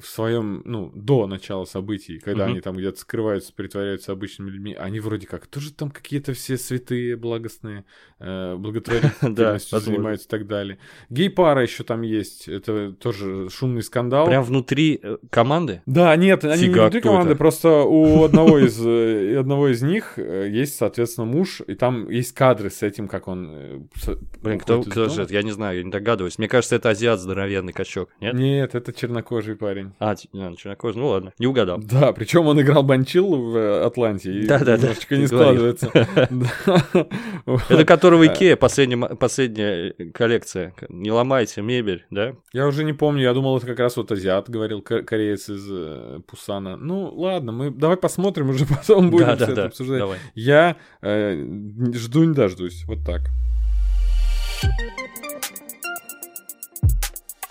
в своем, ну, до начала событий, когда угу. они там где-то скрываются, притворяются обычными людьми, они вроде как тоже там какие-то все святые, благостные, э, благотворительностью занимаются и так далее. Гей-пара еще там есть, это тоже шумный скандал. Прям внутри э, команды? Да, нет, они не внутри команды, просто у одного из, э, одного из них э, есть, соответственно, муж, и там есть кадры с этим, как он... Блин, кто же это? Я не знаю, я не догадываюсь. Мне кажется, это азиат здоровенный качок, нет? Нет, это чернокожий парень парень. А, а чернокожий, ну ладно, не угадал. Да, причем он играл Банчиллу в э, Атланте, да, да, немножечко да, не складывается. Это которого Икея, последняя коллекция. Не ломайте мебель, да? Я уже не помню, я думал, это как раз вот азиат, говорил кореец из э, Пусана. Ну, ладно, мы давай посмотрим, уже потом будем все это обсуждать. Я э, жду не дождусь, вот так.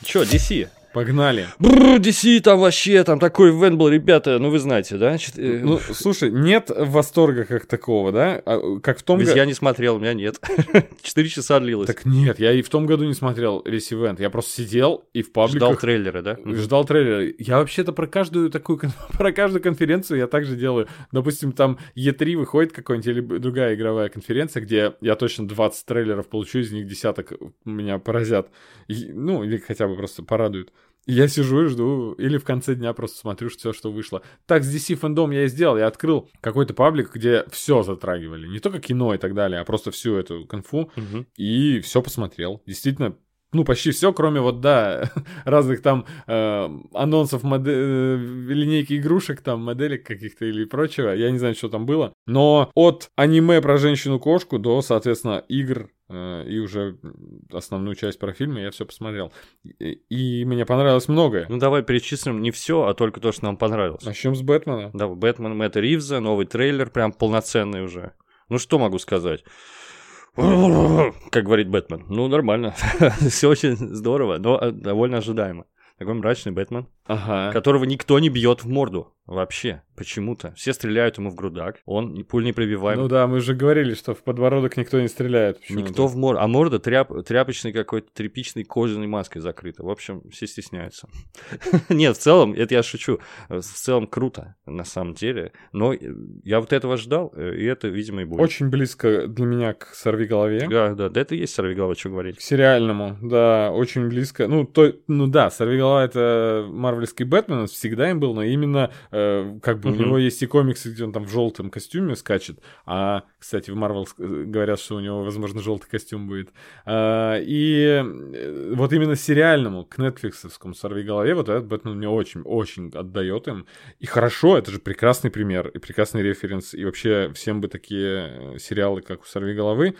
Чё, DC? Погнали. Бррр, DC там вообще, там такой ивент был, ребята, ну вы знаете, да? Э, ну, слушай, нет восторга как такого, да? А, как в том году... Я не смотрел, у меня нет. Четыре часа длилось. Так нет, я и в том году не смотрел весь ивент. Я просто сидел и в пабликах... Ждал трейлеры, да? Ждал трейлеры. Я вообще-то про каждую такую, про каждую конференцию я также делаю. Допустим, там E3 выходит какой-нибудь или другая игровая конференция, где я точно 20 трейлеров получу, из них десяток меня поразят. И, ну, или хотя бы просто порадуют. Я сижу и жду, или в конце дня просто смотрю все, что вышло. Так с DC фэндом я и сделал. Я открыл какой-то паблик, где все затрагивали. Не только кино и так далее, а просто всю эту конфу. Угу. И все посмотрел. Действительно, ну, почти все, кроме вот, да, разных там э, анонсов модель, э, линейки игрушек, там, моделек каких-то или прочего. Я не знаю, что там было. Но от аниме про женщину-кошку до, соответственно, игр Э, и уже основную часть про фильмы я все посмотрел. И, и мне понравилось многое. Ну давай перечислим не все, а только то, что нам понравилось. Начнем с Бэтмена. Да, Бэтмен Мэтта Ривза, новый трейлер, прям полноценный уже. Ну что могу сказать? Как говорит Бэтмен. Ну, нормально. Все очень здорово, но довольно ожидаемо. Такой мрачный Бэтмен, ага. которого никто не бьет в морду вообще. Почему-то. Все стреляют ему в грудак, он пуль не пробиваем. Ну да, мы же говорили, что в подбородок никто не стреляет. Никто в морду. А морда тряп... тряпочной какой-то тряпичной кожаной маской закрыта. В общем, все стесняются. Нет, в целом, это я шучу. В целом круто, на самом деле. Но я вот этого ждал, э, и это, видимо, и будет. Очень близко для меня к «Сорви голове». Да, да, да, это и есть «Сорви голова», что говорить. К сериальному, да, очень близко. Ну, то, ну да, «Сорви голова» — это марвельский Бэтмен, всегда им был, но именно э, как бы у него есть и комиксы, где он там в желтом костюме скачет. А, кстати, в Марвел говорят, что у него, возможно, желтый костюм будет. А, и э, вот именно сериальному, к нетфликсовскому «Сорви голове», вот этот Бэтмен мне очень-очень отдает им. И хорошо, это же прекрасный пример и прекрасный референс. И вообще всем бы такие э, сериалы, как у «Сорви головы».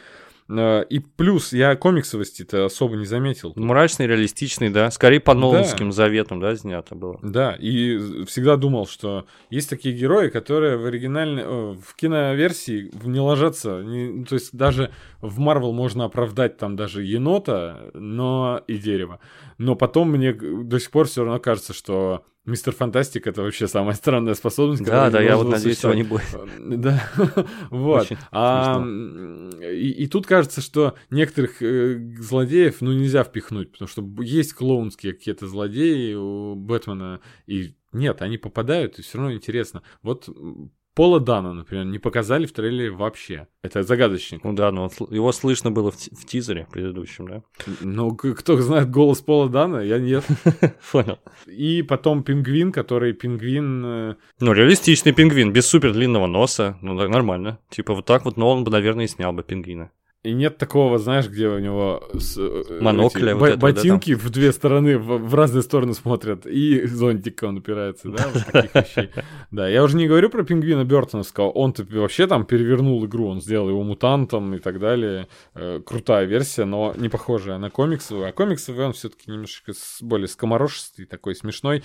Э, и плюс я комиксовости-то особо не заметил. Мрачный, реалистичный, да. Скорее по Ноланским да. заветам, да, снято было. Да, и всегда думал, что есть такие герои, которые в оригинальной, в киноверсии не ложатся. Не, то есть даже в Марвел можно оправдать там даже енота, но и дерево. Но потом мне до сих пор все равно кажется, что Мистер Фантастик это вообще самая странная способность. Да, да, я вот надеюсь, его не будет. Да, вот. А, и, и тут кажется, что некоторых э, злодеев ну нельзя впихнуть, потому что есть клоунские какие-то злодеи у Бэтмена, и нет, они попадают, и все равно интересно. Вот Пола Дана, например, не показали в трейлере вообще. Это загадочник. Ну да, но его слышно было в, в тизере предыдущем, да? Ну, кто знает голос Пола Дана, я нет. Понял. И потом пингвин, который пингвин... Э, ну, реалистичный пингвин, без супер длинного носа. Ну, так нормально. Типа вот так вот Нолан бы, наверное, и снял бы пингвина. И нет такого, знаешь, где у него с, э, Монокля, эти, вот ботинки да, в две стороны, в, в разные стороны смотрят, и зонтик он упирается, да, вот таких вещей. Да, я уже не говорю про пингвина Бертоновского, он-то вообще там перевернул игру, он сделал его мутантом и так далее. Э, крутая версия, но не похожая на комиксовую. А комиксовый он все-таки немножко более скоморошистый, такой смешной.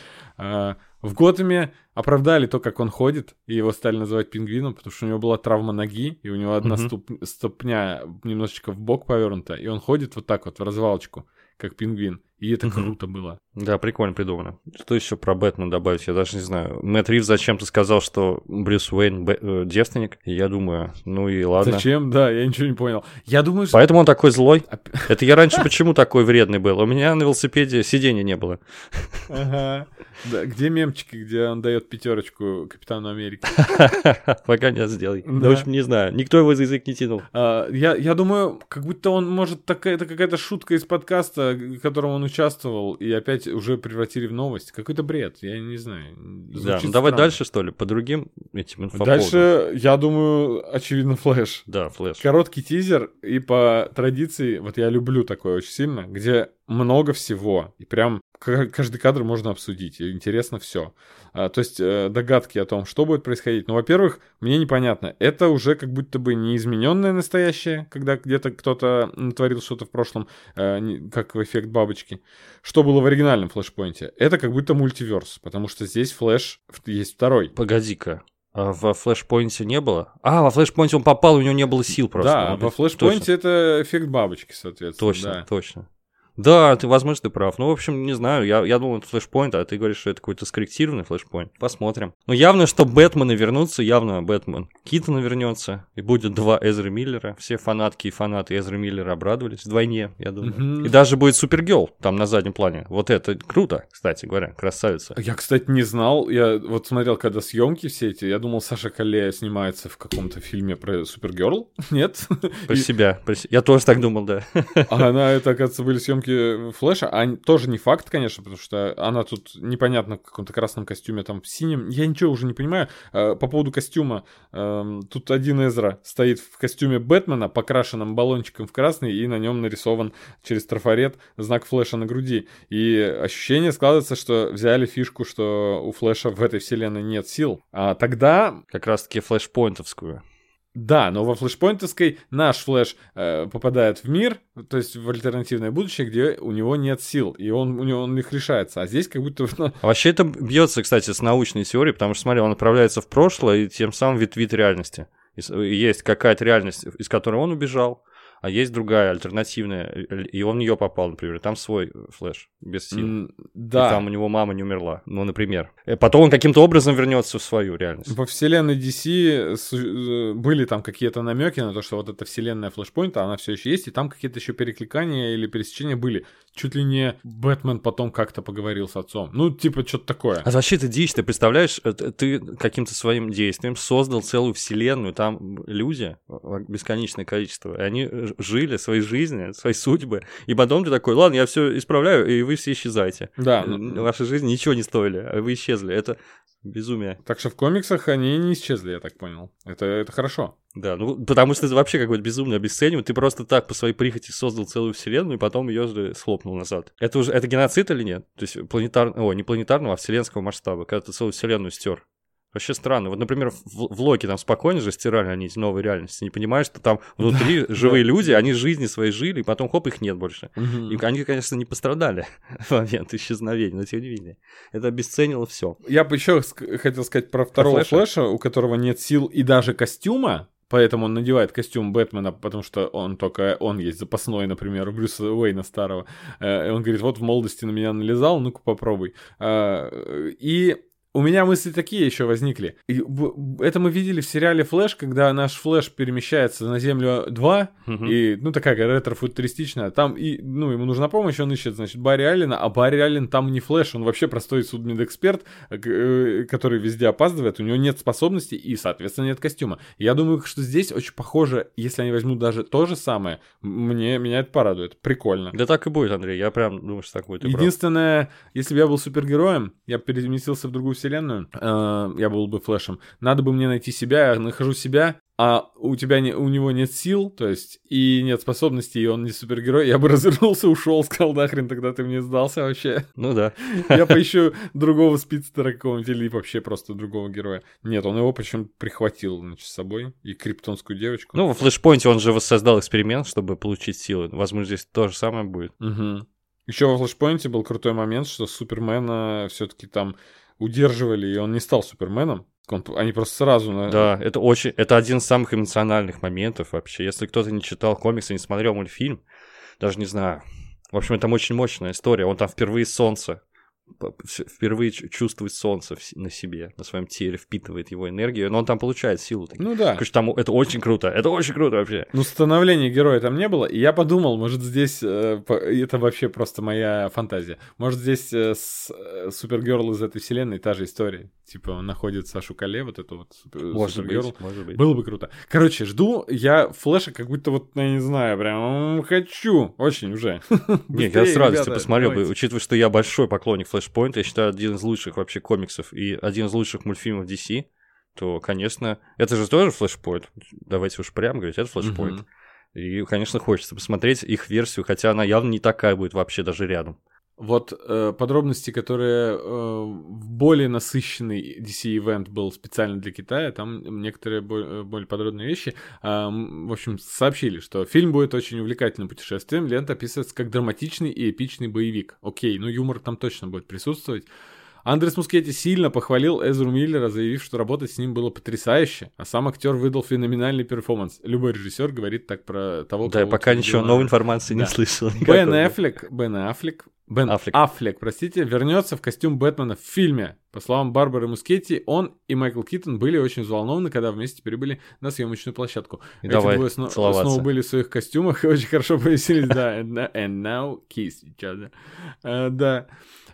В Готэме оправдали то, как он ходит, и его стали называть пингвином, потому что у него была травма ноги, и у него одна mm-hmm. ступ, ступня немножечко в бок повернута, и он ходит вот так вот в развалочку, как пингвин. И это круто было. Да, прикольно придумано. Что еще про Бэтмена добавить? Я даже не знаю. Мэтт Рив зачем-то сказал, что Брюс Уэйн б... э, девственник. И я думаю, ну и ладно. Зачем? Да, я ничего не понял. Я думаю, что... Поэтому он такой злой. Это я раньше почему такой вредный был? У меня на велосипеде сиденья не было. Ага. Да, где мемчики, где он дает пятерочку Капитану Америки? Пока не сделай. Да. В общем, не знаю. Никто его за язык не тянул. А, я, я думаю, как будто он, может, такая, это какая-то шутка из подкаста, в котором он участвовал, и опять уже превратили в новость. Какой-то бред, я не знаю. да, ну, давай дальше, что ли, по другим этим инфоповодам. Дальше, я думаю, очевидно, Flash. Да, Flash. Короткий тизер, и по традиции, вот я люблю такое очень сильно, где много всего, и прям каждый кадр можно обсудить, интересно все. А, то есть э, догадки о том, что будет происходить. Ну, во-первых, мне непонятно, это уже как будто бы не измененное настоящее, когда где-то кто-то натворил что-то в прошлом, э, как в эффект бабочки. Что было в оригинальном флешпоинте? Это как будто multiverse, потому что здесь Flash есть второй. Погоди-ка, а во флешпоинте не было? А, во флешпоинте он попал, у него не было сил просто. Да, во флешпоинте это эффект бабочки, соответственно. Точно, да. точно. Да, ты, возможно, ты прав. Ну, в общем, не знаю. Я, я думал, это флешпоинт, а ты говоришь, что это какой-то скорректированный флешпоинт. Посмотрим. Ну, явно, что Бэтмены вернутся, явно Бэтмен Китона вернется, и будет два Эзры Миллера. Все фанатки и фанаты Эзры Миллера обрадовались вдвойне, я думаю. Mm-hmm. И даже будет Супергел там на заднем плане. Вот это круто, кстати говоря, красавица. Я, кстати, не знал. Я вот смотрел, когда съемки все эти, я думал, Саша Калея снимается в каком-то фильме про Супергерл. Нет? Про себя. Про... Я тоже так думал, да. А она, это, оказывается, были съемки съемки Флэша, а тоже не факт, конечно, потому что она тут непонятно в каком-то красном костюме, там в синем. Я ничего уже не понимаю. А, по поводу костюма. Эм, тут один Эзра стоит в костюме Бэтмена, покрашенным баллончиком в красный, и на нем нарисован через трафарет знак Флэша на груди. И ощущение складывается, что взяли фишку, что у Флэша в этой вселенной нет сил. А тогда... Как раз-таки флешпоинтовскую. Да, но во флешпоинтовской наш флеш э, попадает в мир, то есть в альтернативное будущее, где у него нет сил, и он, у него, он их решается. А здесь как будто... А вообще это бьется, кстати, с научной теорией, потому что, смотри, он отправляется в прошлое и тем самым ветвит реальности. Есть какая-то реальность, из которой он убежал, а есть другая, альтернативная, и он в нее попал, например, там свой флеш без сил. Mm, да. И там у него мама не умерла, ну, например. Э, потом он каким-то образом вернется в свою реальность. Во вселенной DC э, были там какие-то намеки на то, что вот эта вселенная флешпоинта, она все еще есть, и там какие-то еще перекликания или пересечения были. Чуть ли не Бэтмен потом как-то поговорил с отцом. Ну, типа, что-то такое. А вообще ты дичь, ты представляешь, э, ты каким-то своим действием создал целую вселенную, там люди, бесконечное количество, и они жили своей жизни, своей судьбы, и потом ты такой, ладно, я все исправляю, и вы все исчезаете. Да. Ваши жизни ничего не стоили, а вы исчезли. Это безумие. Так что в комиксах они не исчезли, я так понял. Это, это хорошо. Да, ну потому что это вообще какое-то безумное обесценивание. Ты просто так по своей прихоти создал целую вселенную, и потом ее же схлопнул назад. Это уже это геноцид или нет? То есть планетарного, о, не планетарного, а вселенского масштаба, когда ты целую вселенную стер. Вообще странно. Вот, например, в, в Локи там спокойно же стирали они эти новые реальности. Не понимаешь, что там внутри живые люди, они жизни своей жили, и потом хоп, их нет больше. И они, конечно, не пострадали в момент исчезновения, но тем не менее. Это обесценило все. Я бы еще хотел сказать про второго флеша, у которого нет сил и даже костюма. Поэтому он надевает костюм Бэтмена, потому что он только он есть запасной, например, у Брюса Уэйна старого. Э, и он говорит, вот в молодости на меня налезал, ну-ка попробуй. Э, и у меня мысли такие еще возникли. И это мы видели в сериале Флэш, когда наш Флэш перемещается на Землю 2, угу. и, ну, такая ретро-футуристичная. Там, и, ну, ему нужна помощь, он ищет, значит, Барри Аллена, а Барри Аллен там не Флэш, он вообще простой судмедэксперт, э, который везде опаздывает, у него нет способностей и, соответственно, нет костюма. Я думаю, что здесь очень похоже, если они возьмут даже то же самое, мне, меня это порадует. Прикольно. Да так и будет, Андрей, я прям думаю, что так будет. Единственное, если бы я был супергероем, я переместился в другую вселенную, э, я был бы Флэшем, надо бы мне найти себя, я нахожу себя, а у тебя не, у него нет сил, то есть, и нет способностей, и он не супергерой, я бы развернулся, ушел, сказал, нахрен тогда ты мне сдался вообще. Ну да. Я поищу другого спидстера какого-нибудь или вообще просто другого героя. Нет, он его причем прихватил, значит, с собой, и криптонскую девочку. Ну, во флешпоинте он же воссоздал эксперимент, чтобы получить силы. Возможно, здесь то же самое будет. Угу. Еще во флешпоинте был крутой момент, что Супермена все-таки там удерживали, и он не стал Суперменом. Он, они просто сразу... Да, это очень... Это один из самых эмоциональных моментов вообще. Если кто-то не читал комиксы, не смотрел мультфильм, даже не знаю. В общем, там очень мощная история. Он там впервые солнце впервые чувствует солнце на себе, на своем теле, впитывает его энергию, но он там получает силу. Ну да. Короче, там это очень круто, это очень круто вообще. Ну, становления героя там не было, и я подумал, может, здесь, э, это вообще просто моя фантазия, может, здесь э, с, э, Супергерл из этой вселенной та же история. Типа он находит Сашу Кале, вот эту вот может Супергерл. Быть, может быть. Было бы круто. Короче, жду я Флэша как будто вот, я не знаю, прям хочу, очень уже. Нет, я с радостью посмотрел бы, учитывая, что я большой поклонник Flashpoint, я считаю, один из лучших вообще комиксов и один из лучших мультфильмов DC, то, конечно, это же тоже Flashpoint. Давайте уж прямо говорить, это Flashpoint. И, конечно, хочется посмотреть их версию, хотя она явно не такая будет вообще даже рядом. Вот э, подробности, которые э, в более насыщенный DC-ивент был специально для Китая, там некоторые более, более подробные вещи, э, в общем, сообщили, что фильм будет очень увлекательным путешествием, лента описывается как драматичный и эпичный боевик. Окей, ну юмор там точно будет присутствовать. Андрес Мускетти сильно похвалил Эзру Миллера, заявив, что работать с ним было потрясающе, а сам актер выдал феноменальный перформанс. Любой режиссер говорит так про того, Да, я пока ничего новой информации да. не слышал. Бен Аффлек, Бен Аффлек, Бен Аффлек. Аффлек, простите, вернется в костюм Бэтмена в фильме. По словам Барбары Мускетти, он и Майкл Китон были очень взволнованы, когда вместе прибыли на съемочную площадку. И Эти давай двое сно- снова были в своих костюмах и очень хорошо повеселились. Да, and now kiss each other. Uh, да.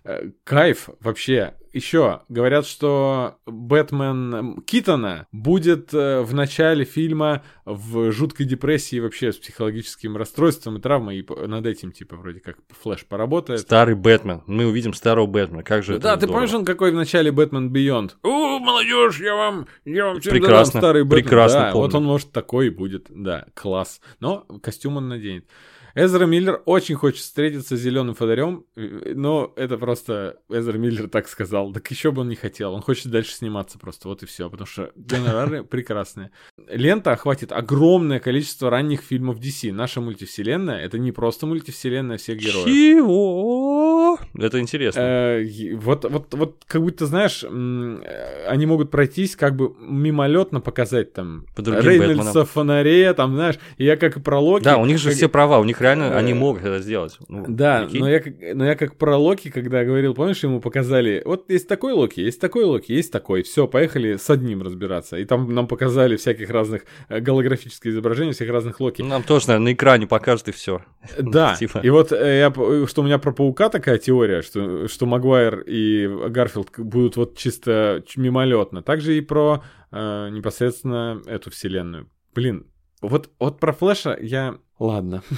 Э, кайф вообще. Еще говорят, что Бэтмен Китона будет э, в начале фильма в жуткой депрессии вообще с психологическим расстройством и травмой, и над этим, типа, вроде как Флэш поработает. Старый Бэтмен. Мы увидим старого Бэтмена. Как же Да, ты здорово. помнишь, он какой в начале Бэтмен Бионд? О, молодежь, я вам, я вам прекрасно, старый Бэтмен. Прекрасно да, помню. вот он, может, такой и будет. Да, класс. Но костюм он наденет. Эзра Миллер очень хочет встретиться с зеленым фонарем, но это просто Эзра Миллер так сказал. Так еще бы он не хотел. Он хочет дальше сниматься просто. Вот и все. Потому что гонорары прекрасные. Лента охватит огромное количество ранних фильмов DC. Наша мультивселенная это не просто мультивселенная всех героев. Чего? Это интересно. Э, вот, вот, вот как будто, знаешь, они могут пройтись, как бы мимолетно показать там Рейнольдса, фонаре, там, знаешь, я как и про Локи. Да, у них же все права, у них реально они могут это сделать. Ну, да, но я, но я как про Локи, когда говорил, помнишь, ему показали, вот есть такой Локи, есть такой Локи, есть такой, все, поехали с одним разбираться. И там нам показали всяких разных э, голографических изображений, всех разных Локи. Нам тоже, наверное, на экране покажут и все. Да, типа. и вот э, я, что у меня про Паука такая теория, что, что Магуайр и Гарфилд будут вот чисто мимолетно. Также и про э, непосредственно эту вселенную. Блин, вот, вот про Флэша я Ладно.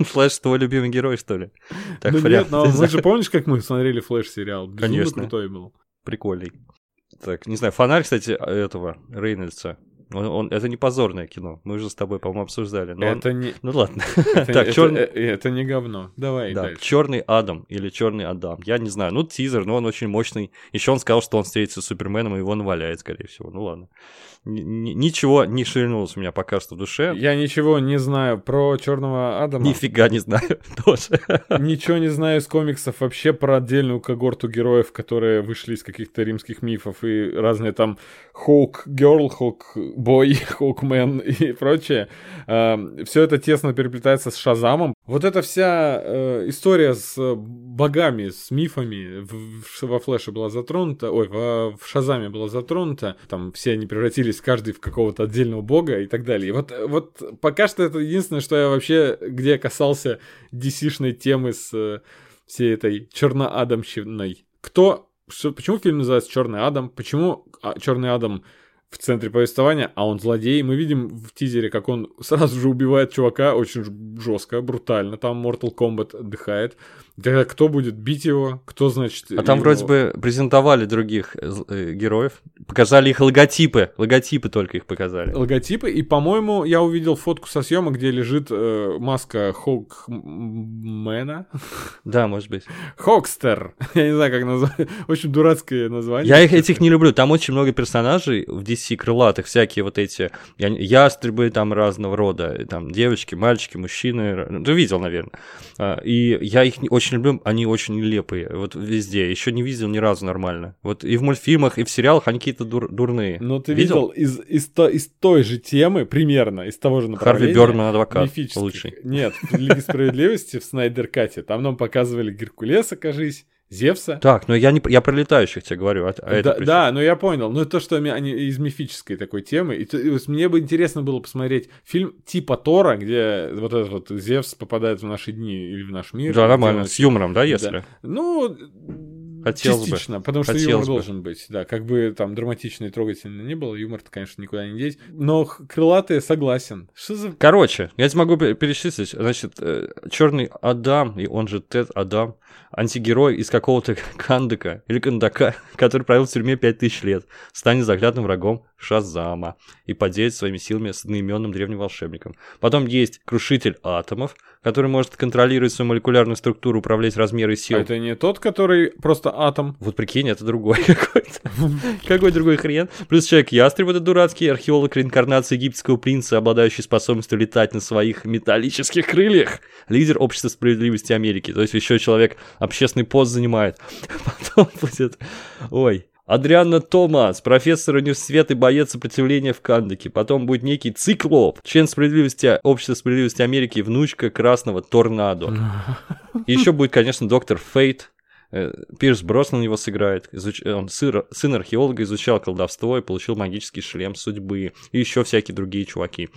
Флэш твой любимый герой, что ли? Так, ну нет, но вы же помнишь, как мы смотрели Флэш сериал? Конечно. крутой был. Прикольный. Так, не знаю, фонарь, кстати, этого Рейнольдса. Он, он, это не позорное кино. Мы уже с тобой, по-моему, обсуждали. Но это он... не. Ну ладно. Это, так, это, черный... это, это не говно. Давай. Да, дальше. черный Адам или черный Адам. Я не знаю. Ну, тизер, но он очень мощный. Еще он сказал, что он встретится с Суперменом, и его наваляет, скорее всего. Ну ладно ничего не шевельнулось у меня пока что в душе. Я ничего не знаю про Черного Адама. Нифига не знаю тоже. Ничего не знаю из комиксов вообще про отдельную когорту героев, которые вышли из каких-то римских мифов и разные там Хоук Герл, Хоук Хокбой, Хокмен и прочее. Все это тесно переплетается с Шазамом. Вот эта вся э, история с богами, с мифами во Флэше была затронута, ой, в, Шазаме была затронута. Там все они превратились каждый в какого-то отдельного бога и так далее. И вот, вот пока что это единственное, что я вообще, где касался DC-шной темы с э, всей этой черноадамщиной. Кто, почему фильм называется Черный Адам? Почему а, Черный Адам в центре повествования, а он злодей. Мы видим в тизере, как он сразу же убивает чувака очень жестко, брутально. Там Mortal Kombat отдыхает. Тогда кто будет бить его? Кто, значит... А там его... вроде бы презентовали других э, героев. Показали их логотипы. Логотипы только их показали. Логотипы. И, по-моему, я увидел фотку со съемок, где лежит э, маска Хокмена. Да, может быть. Хокстер. Я не знаю, как назвать. Очень дурацкое название. Я их этих не люблю. Там очень много персонажей в DC крылатых. Всякие вот эти ястребы там разного рода. Там девочки, мальчики, мужчины. Ты видел, наверное. А, и я их очень очень люблю, они очень нелепые, вот везде. Еще не видел ни разу нормально. Вот и в мультфильмах, и в сериалах они какие-то дур дурные. Но ты видел, видел из, из, то, из той же темы, примерно, из того же направления. Харви Бёрдман адвокат лучший. Нет, в Лиге Справедливости в Снайдер Кате, там нам показывали Геркулеса, кажись, Зевса. Так, но я не я про летающих тебе говорю. А, а да, да, ну я понял. Ну то, что они из мифической такой темы. И, и мне бы интересно было посмотреть фильм типа Тора, где вот этот вот Зевс попадает в наши дни или в наш мир. Да, нормально. С юмором, да, если? Да. Ну, Хотелось частично, бы. потому что Хотелось юмор бы. должен быть. Да, как бы там драматично и трогательно не было, юмор-то, конечно, никуда не деть. Но крылатые согласен. Что за... Короче, я тебе могу перечислить. Значит, э, Черный Адам, и он же Тед Адам, антигерой из какого-то кандыка или кандака, который провел в тюрьме 5000 лет, станет заклятым врагом Шазама и поделится своими силами с одноименным древним волшебником. Потом есть Крушитель Атомов, который может контролировать свою молекулярную структуру, управлять размеры сил. А это не тот, который просто атом? Вот прикинь, это другой какой-то. Какой другой хрен. Плюс Человек-ястреб, это дурацкий археолог реинкарнации египетского принца, обладающий способностью летать на своих металлических крыльях. Лидер общества справедливости Америки. То есть еще человек общественный пост занимает. Потом будет... Ой, Адриана Томас, профессор университета и боец сопротивления в Кандаке. Потом будет некий Циклоп, член справедливости, общества справедливости Америки, внучка красного торнадо. И еще будет, конечно, доктор Фейт, Пирс Броснан его сыграет. Изуч... Он сын, сын археолога, изучал колдовство и получил магический шлем судьбы. И еще всякие другие чуваки.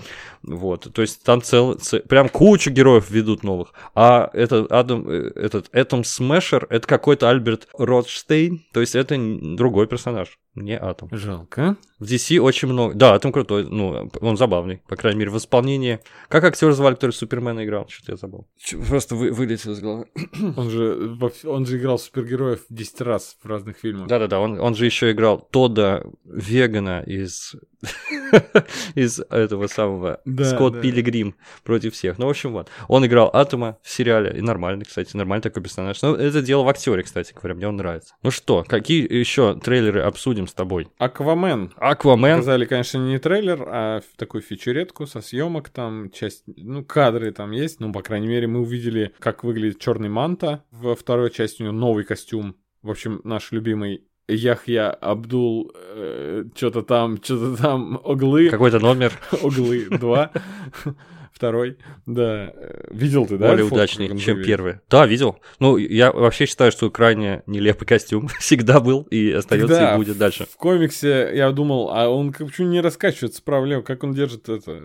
Вот. То есть там цел... прям кучу героев ведут новых. А этот Адам, э, этот Этом Смешер, это какой-то Альберт Ротштейн. То есть это другой персонаж. Не Атом. Жалко. В DC очень много. Да, Атом крутой. Ну, он забавный. По крайней мере, в исполнении. Как актер звали, который Супермена играл? Что-то я забыл. Просто вы, вылетел из головы. он же, он же играл супергероев 10 раз в разных фильмах. Да-да-да. Он, он же еще играл Тода Вегана из из этого самого да, Скотт да. Пилигрим против всех. Ну, в общем, вот. Он играл Атома в сериале, и нормальный, кстати, нормальный такой персонаж. Но это дело в актере, кстати говоря, мне он нравится. Ну что, какие еще трейлеры обсудим с тобой? Аквамен. Аквамен. Показали, конечно, не трейлер, а такую фичуретку со съемок там, часть, ну, кадры там есть, ну, по крайней мере, мы увидели, как выглядит черный манта во второй части, у него новый костюм. В общем, наш любимый Яхья Абдул, э, что-то там, что-то там, Оглы. Какой-то номер. Оглы 2. Второй, да. Видел ты, да? Более удачный, чем первый. Да, видел. Ну, я вообще считаю, что крайне нелепый костюм всегда был и остается да, и будет дальше. В комиксе я думал, а он почему не раскачивается справа как он держит это?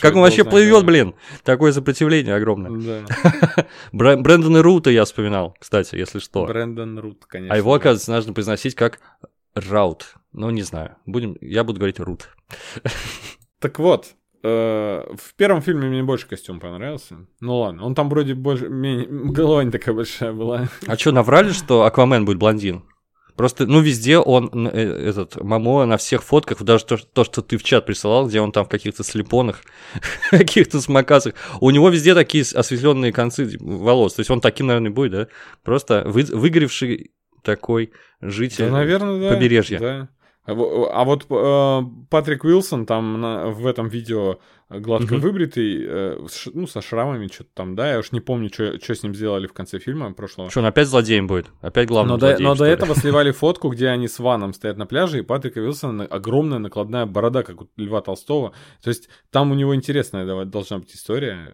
Как он вообще плывет, блин? Такое сопротивление огромное. Да. Брэндона Рута я вспоминал, кстати, если что. Брэндон Рут, конечно. А его, оказывается, нужно произносить как Раут. Ну, не знаю. Будем, я буду говорить Рут. Так вот, в первом фильме мне больше костюм понравился. Ну ладно, он там вроде больше, менее, голова не такая большая была. А что, наврали, что Аквамен будет блондин? Просто, ну, везде он, э, этот, Мамо на всех фотках, даже то, то, что ты в чат присылал, где он там в каких-то слепонах, каких-то смокасах, у него везде такие осветленные концы волос. То есть он таким, наверное, будет, да? Просто вы, выгоревший такой житель да, наверное, да, побережья. Да. А, вот э, Патрик Уилсон там на, в этом видео гладко угу. выбритый, э, с, ну, со шрамами что-то там, да, я уж не помню, что с ним сделали в конце фильма прошлого. Что, он опять злодеем будет? Опять главный но злодей, до, Но до этого сливали фотку, где они с Ваном стоят на пляже, и Патрика Уилсона огромная накладная борода, как у Льва Толстого. То есть там у него интересная должна быть история.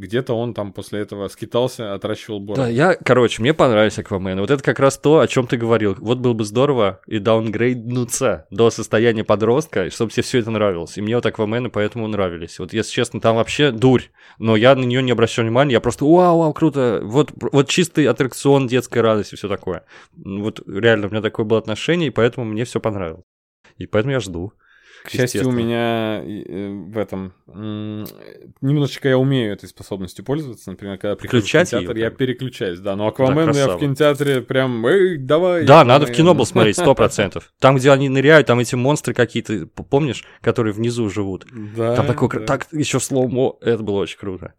Где-то он там после этого скитался, отращивал бороду. Да, я, короче, мне понравился Аквамен. Вот это как раз то, о чем ты говорил. Вот было бы здорово и даунгрейднуться до состояния подростка, чтобы тебе все это нравилось. И мне вот Аквамены поэтому нравились. Вот, если честно, там вообще дурь. Но я на нее не обращал внимания. Я просто, вау, вау, круто. Вот, вот чистый аттракцион детской радости и все такое. Вот реально у меня такое было отношение, и поэтому мне все понравилось. И поэтому я жду. К счастью, у меня э, в этом немножечко я умею этой способностью пользоваться. Например, когда прихожу в кинотеатр, ее, я переключаюсь, да. Но Аквамен я в кинотеатре прям, эй, давай. Да, надо в кино был смотреть, сто процентов. Там, где они ныряют, там эти монстры какие-то, помнишь, которые внизу живут. Да. Там такой, так еще слоумо, это было очень круто.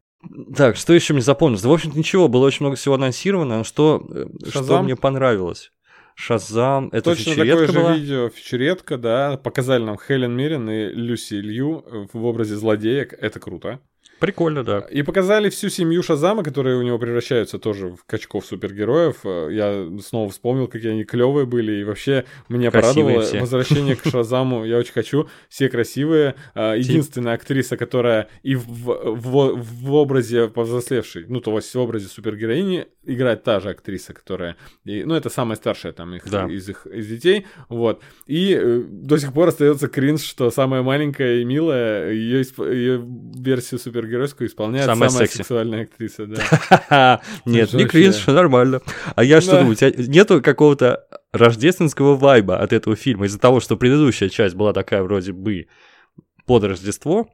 Так, что еще мне запомнилось? Да, в общем-то, ничего, было очень много всего анонсировано, что, э, что мне понравилось. Шазам, это Точно такое же была? видео, фичеретка, да. Показали нам Хелен Миррен и Люси Лью в образе злодеек. Это круто. Прикольно, да. И показали всю семью Шазама, которые у него превращаются тоже в качков супергероев. Я снова вспомнил, какие они клевые были. И вообще меня красивые порадовало все. возвращение к Шазаму. Я очень хочу. Все красивые. А, единственная актриса, которая и в, в, в образе повзрослевшей, ну, то есть в образе супергероини, играет та же актриса, которая... И, ну, это самая старшая там их, да. из их из детей. Вот. И э, до сих пор остается кринж, что самая маленькая и милая, ее, ее версию супергероя супергеройскую исполняет самая, самая сексуальная актриса, да. Нет, не кринж, нормально. А я что думаю, у тебя нету какого-то рождественского вайба от этого фильма из-за того, что предыдущая часть была такая вроде бы под Рождество,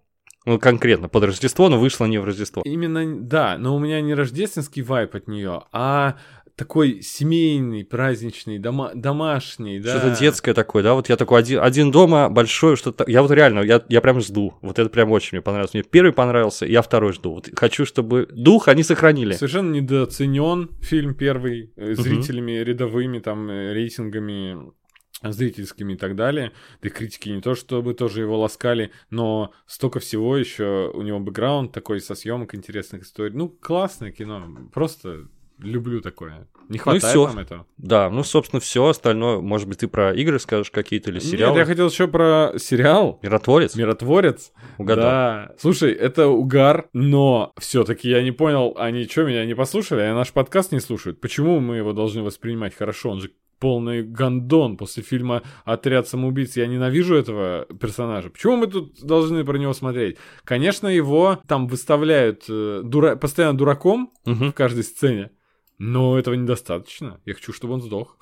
ну, конкретно под Рождество, но вышла не в Рождество. Именно, да, но у меня не рождественский вайп от нее, а такой семейный, праздничный, дома, домашний, да. Что-то детское такое, да, вот я такой один, один дома, большой, что-то, я вот реально, я, я прям жду, вот это прям очень мне понравилось, мне первый понравился, я второй жду, вот хочу, чтобы дух они сохранили. Совершенно недооценен фильм первый, э, зрителями, угу. рядовыми, там, э, рейтингами, зрительскими и так далее. Да и критики не то, чтобы тоже его ласкали, но столько всего еще у него бэкграунд такой со съемок интересных историй. Ну, классное кино, просто люблю такое. Не хватает ну нам этого. Да, ну, собственно, все остальное. Может быть, ты про игры скажешь какие-то или сериалы? Нет, я хотел еще про сериал. Миротворец? Миротворец. Угадал. Да. Слушай, это угар, но все-таки я не понял, они что, меня не послушали? Они наш подкаст не слушают. Почему мы его должны воспринимать хорошо? Он же полный гандон после фильма «Отряд самоубийц». Я ненавижу этого персонажа. Почему мы тут должны про него смотреть? Конечно, его там выставляют э, дура... постоянно дураком угу. в каждой сцене. Но этого недостаточно. Я хочу, чтобы он сдох.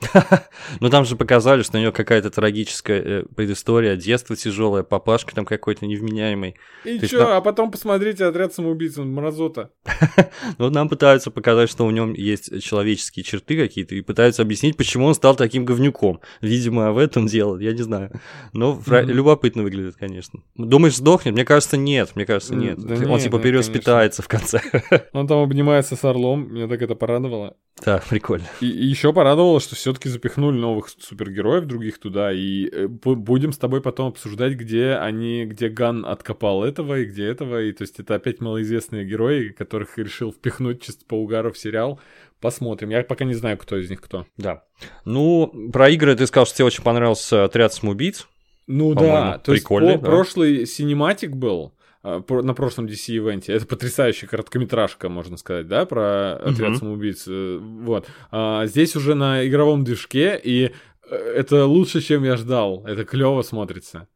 Ну там же показали, что у него какая-то трагическая э, предыстория, детство тяжелое, папашка там какой-то невменяемый. И чё, а потом посмотрите «Отряд самоубийц», он мразота. Ну нам пытаются показать, что у нем есть человеческие черты какие-то, и пытаются объяснить, почему он стал таким говнюком. Видимо, в этом дело, я не знаю. Но любопытно выглядит, конечно. Думаешь, сдохнет? Мне кажется, нет. Мне кажется, нет. он типа перевоспитается в конце. Он там обнимается с орлом, меня так это порадовало. Да, прикольно. И, и еще порадовало, что все-таки запихнули новых супергероев других туда, и э, будем с тобой потом обсуждать, где они, где Ган откопал этого и где этого, и то есть это опять малоизвестные герои, которых решил впихнуть чисто по угару в сериал. Посмотрим. Я пока не знаю, кто из них кто. Да. Ну, про игры ты сказал, что тебе очень понравился отряд самоубийц. Ну да, то есть по- да? прошлый синематик был, на прошлом DC-ивенте. Это потрясающая короткометражка, можно сказать, да, про отряд uh-huh. самоубийц. Э, вот. А здесь уже на игровом движке, и э, это лучше, чем я ждал. Это клево смотрится.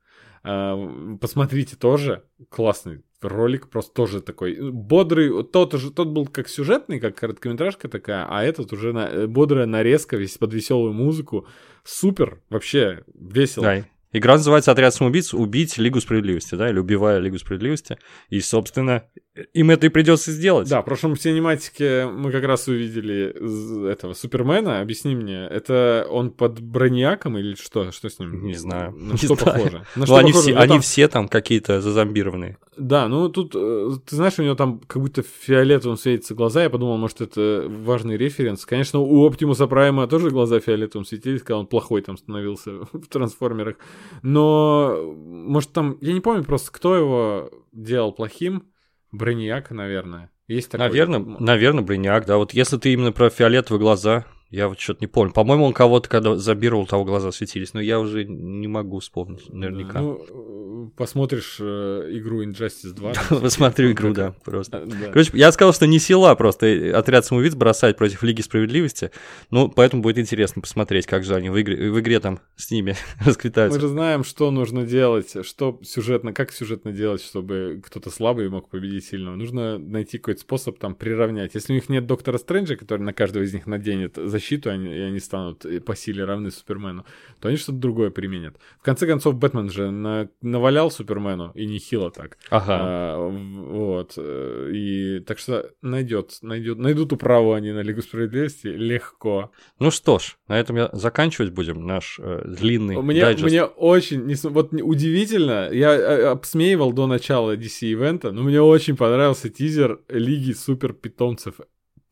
А, посмотрите тоже. Классный ролик, просто тоже такой бодрый. Тот, же, тот был как сюжетный, как короткометражка такая, а этот уже на, э, бодрая нарезка, весь под веселую музыку. Супер, вообще весело. Да, Игра называется «Отряд самоубийц. Убить Лигу справедливости», да, или «Убивая Лигу справедливости». И, собственно, им это и придется сделать. Да, в прошлом синематике мы как раз увидели этого Супермена. Объясни мне, это он под броньяком или что? Что с ним? Не знаю. На не что знаю. похоже? На Ну, что они, похоже? все, Ну, они там- все там какие-то зазомбированные. Да, ну тут, э, ты знаешь, у него там как будто фиолетовым светятся глаза. Я подумал, может, это важный референс. Конечно, у Оптимуса Прайма тоже глаза фиолетовым светились, когда он плохой там становился в трансформерах. Но, может, там, я не помню просто, кто его делал плохим. Бронияк, наверное. Есть такой. Наверное, наверное, Бриняк, да. Вот если ты именно про фиолетовые глаза, я вот что-то не помню. По-моему, он кого-то, когда забирал, того глаза светились, но я уже не могу вспомнить наверняка. Ну, посмотришь э, игру Injustice 2. там Посмотрю игру, да, просто. А. Короче, я сказал, что не сила просто э, отряд самоубийц бросать против Лиги Справедливости. Ну, поэтому будет интересно посмотреть, как же они в игре, там с ними Мы расквитаются. же знаем, что нужно делать, что сюжетно, как сюжетно делать, чтобы кто-то слабый мог победить сильного. Нужно найти какой-то способ там приравнять. Если у них нет Доктора Стрэнджа, который на каждого из них наденет защиту, они- и они станут э, по силе равны Супермену, то они что-то другое применят. В конце концов, Бэтмен же на- навалял Супермену, и не хило так. Ага. А, вот. э, И так что найдет, найдет, найдут управу они на Лигу Справедливости легко. Ну что ж, на этом я заканчивать будем наш э, длинный Мне, дайджест. мне очень, несм- вот не- удивительно, я э, обсмеивал до начала DC-ивента, но мне очень понравился тизер Лиги Супер Питомцев.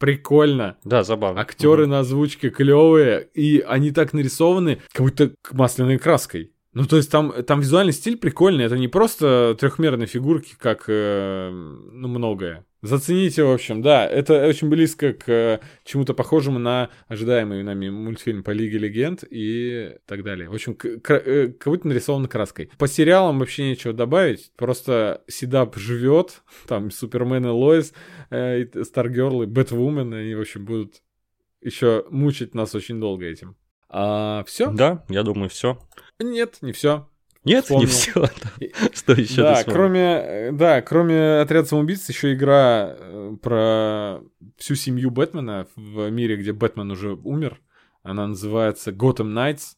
Прикольно. Да, забавно. Актеры на озвучке клевые, и они так нарисованы, как будто масляной краской. Ну, то есть там, там визуальный стиль прикольный, это не просто трехмерные фигурки, как э, ну, многое. Зацените, в общем, да, это очень близко к э, чему-то похожему на ожидаемый нами мультфильм по Лиге Легенд и так далее. В общем, к- э, как будто нарисовано краской. По сериалам вообще нечего добавить, просто Сидап живет, там Супермен и Лоис, э, Старгерл и Бэтвумен, они, в общем, будут еще мучить нас очень долго этим. А, все? Да, я думаю, все. Нет, не все. Нет, не Вспомнил. все. Что еще Да, кроме, да, кроме отряда самоубийц, еще игра э, про всю семью Бэтмена в мире, где Бэтмен уже умер. Она называется Gotham Knights.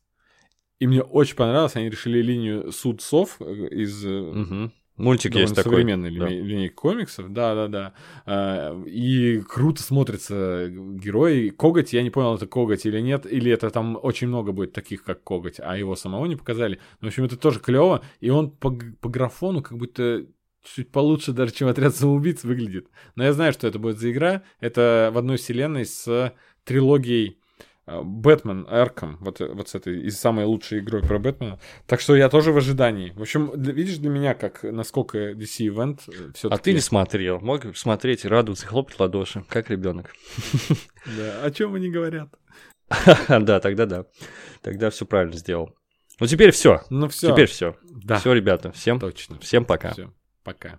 И мне очень понравилось, они решили линию судцов э, из э, Мультик довольно есть такой. современной да. линей- линейки комиксов, да, да, да. А, И круто смотрится герой. Коготь, я не понял, это коготь или нет, или это там очень много будет таких, как коготь, а его самого не показали. Но, в общем, это тоже клево, и он по, по графону как будто чуть получше даже, чем отряд самоубийц выглядит. Но я знаю, что это будет за игра. Это в одной вселенной с трилогией Бэтмен Арком, вот, э, вот с этой, и самой лучшей игрой про Бэтмена. Так что я тоже в ожидании. В общем, для- видишь для меня, как насколько DC Event все А ты не смотрел. Мог смотреть, радоваться, хлопать ладоши, как ребенок. Да, о чем они говорят? Да, тогда да. Тогда все правильно сделал. Ну теперь все. Ну все. Теперь все. Да, Все, ребята. Всем, точно. всем пока. Все, пока.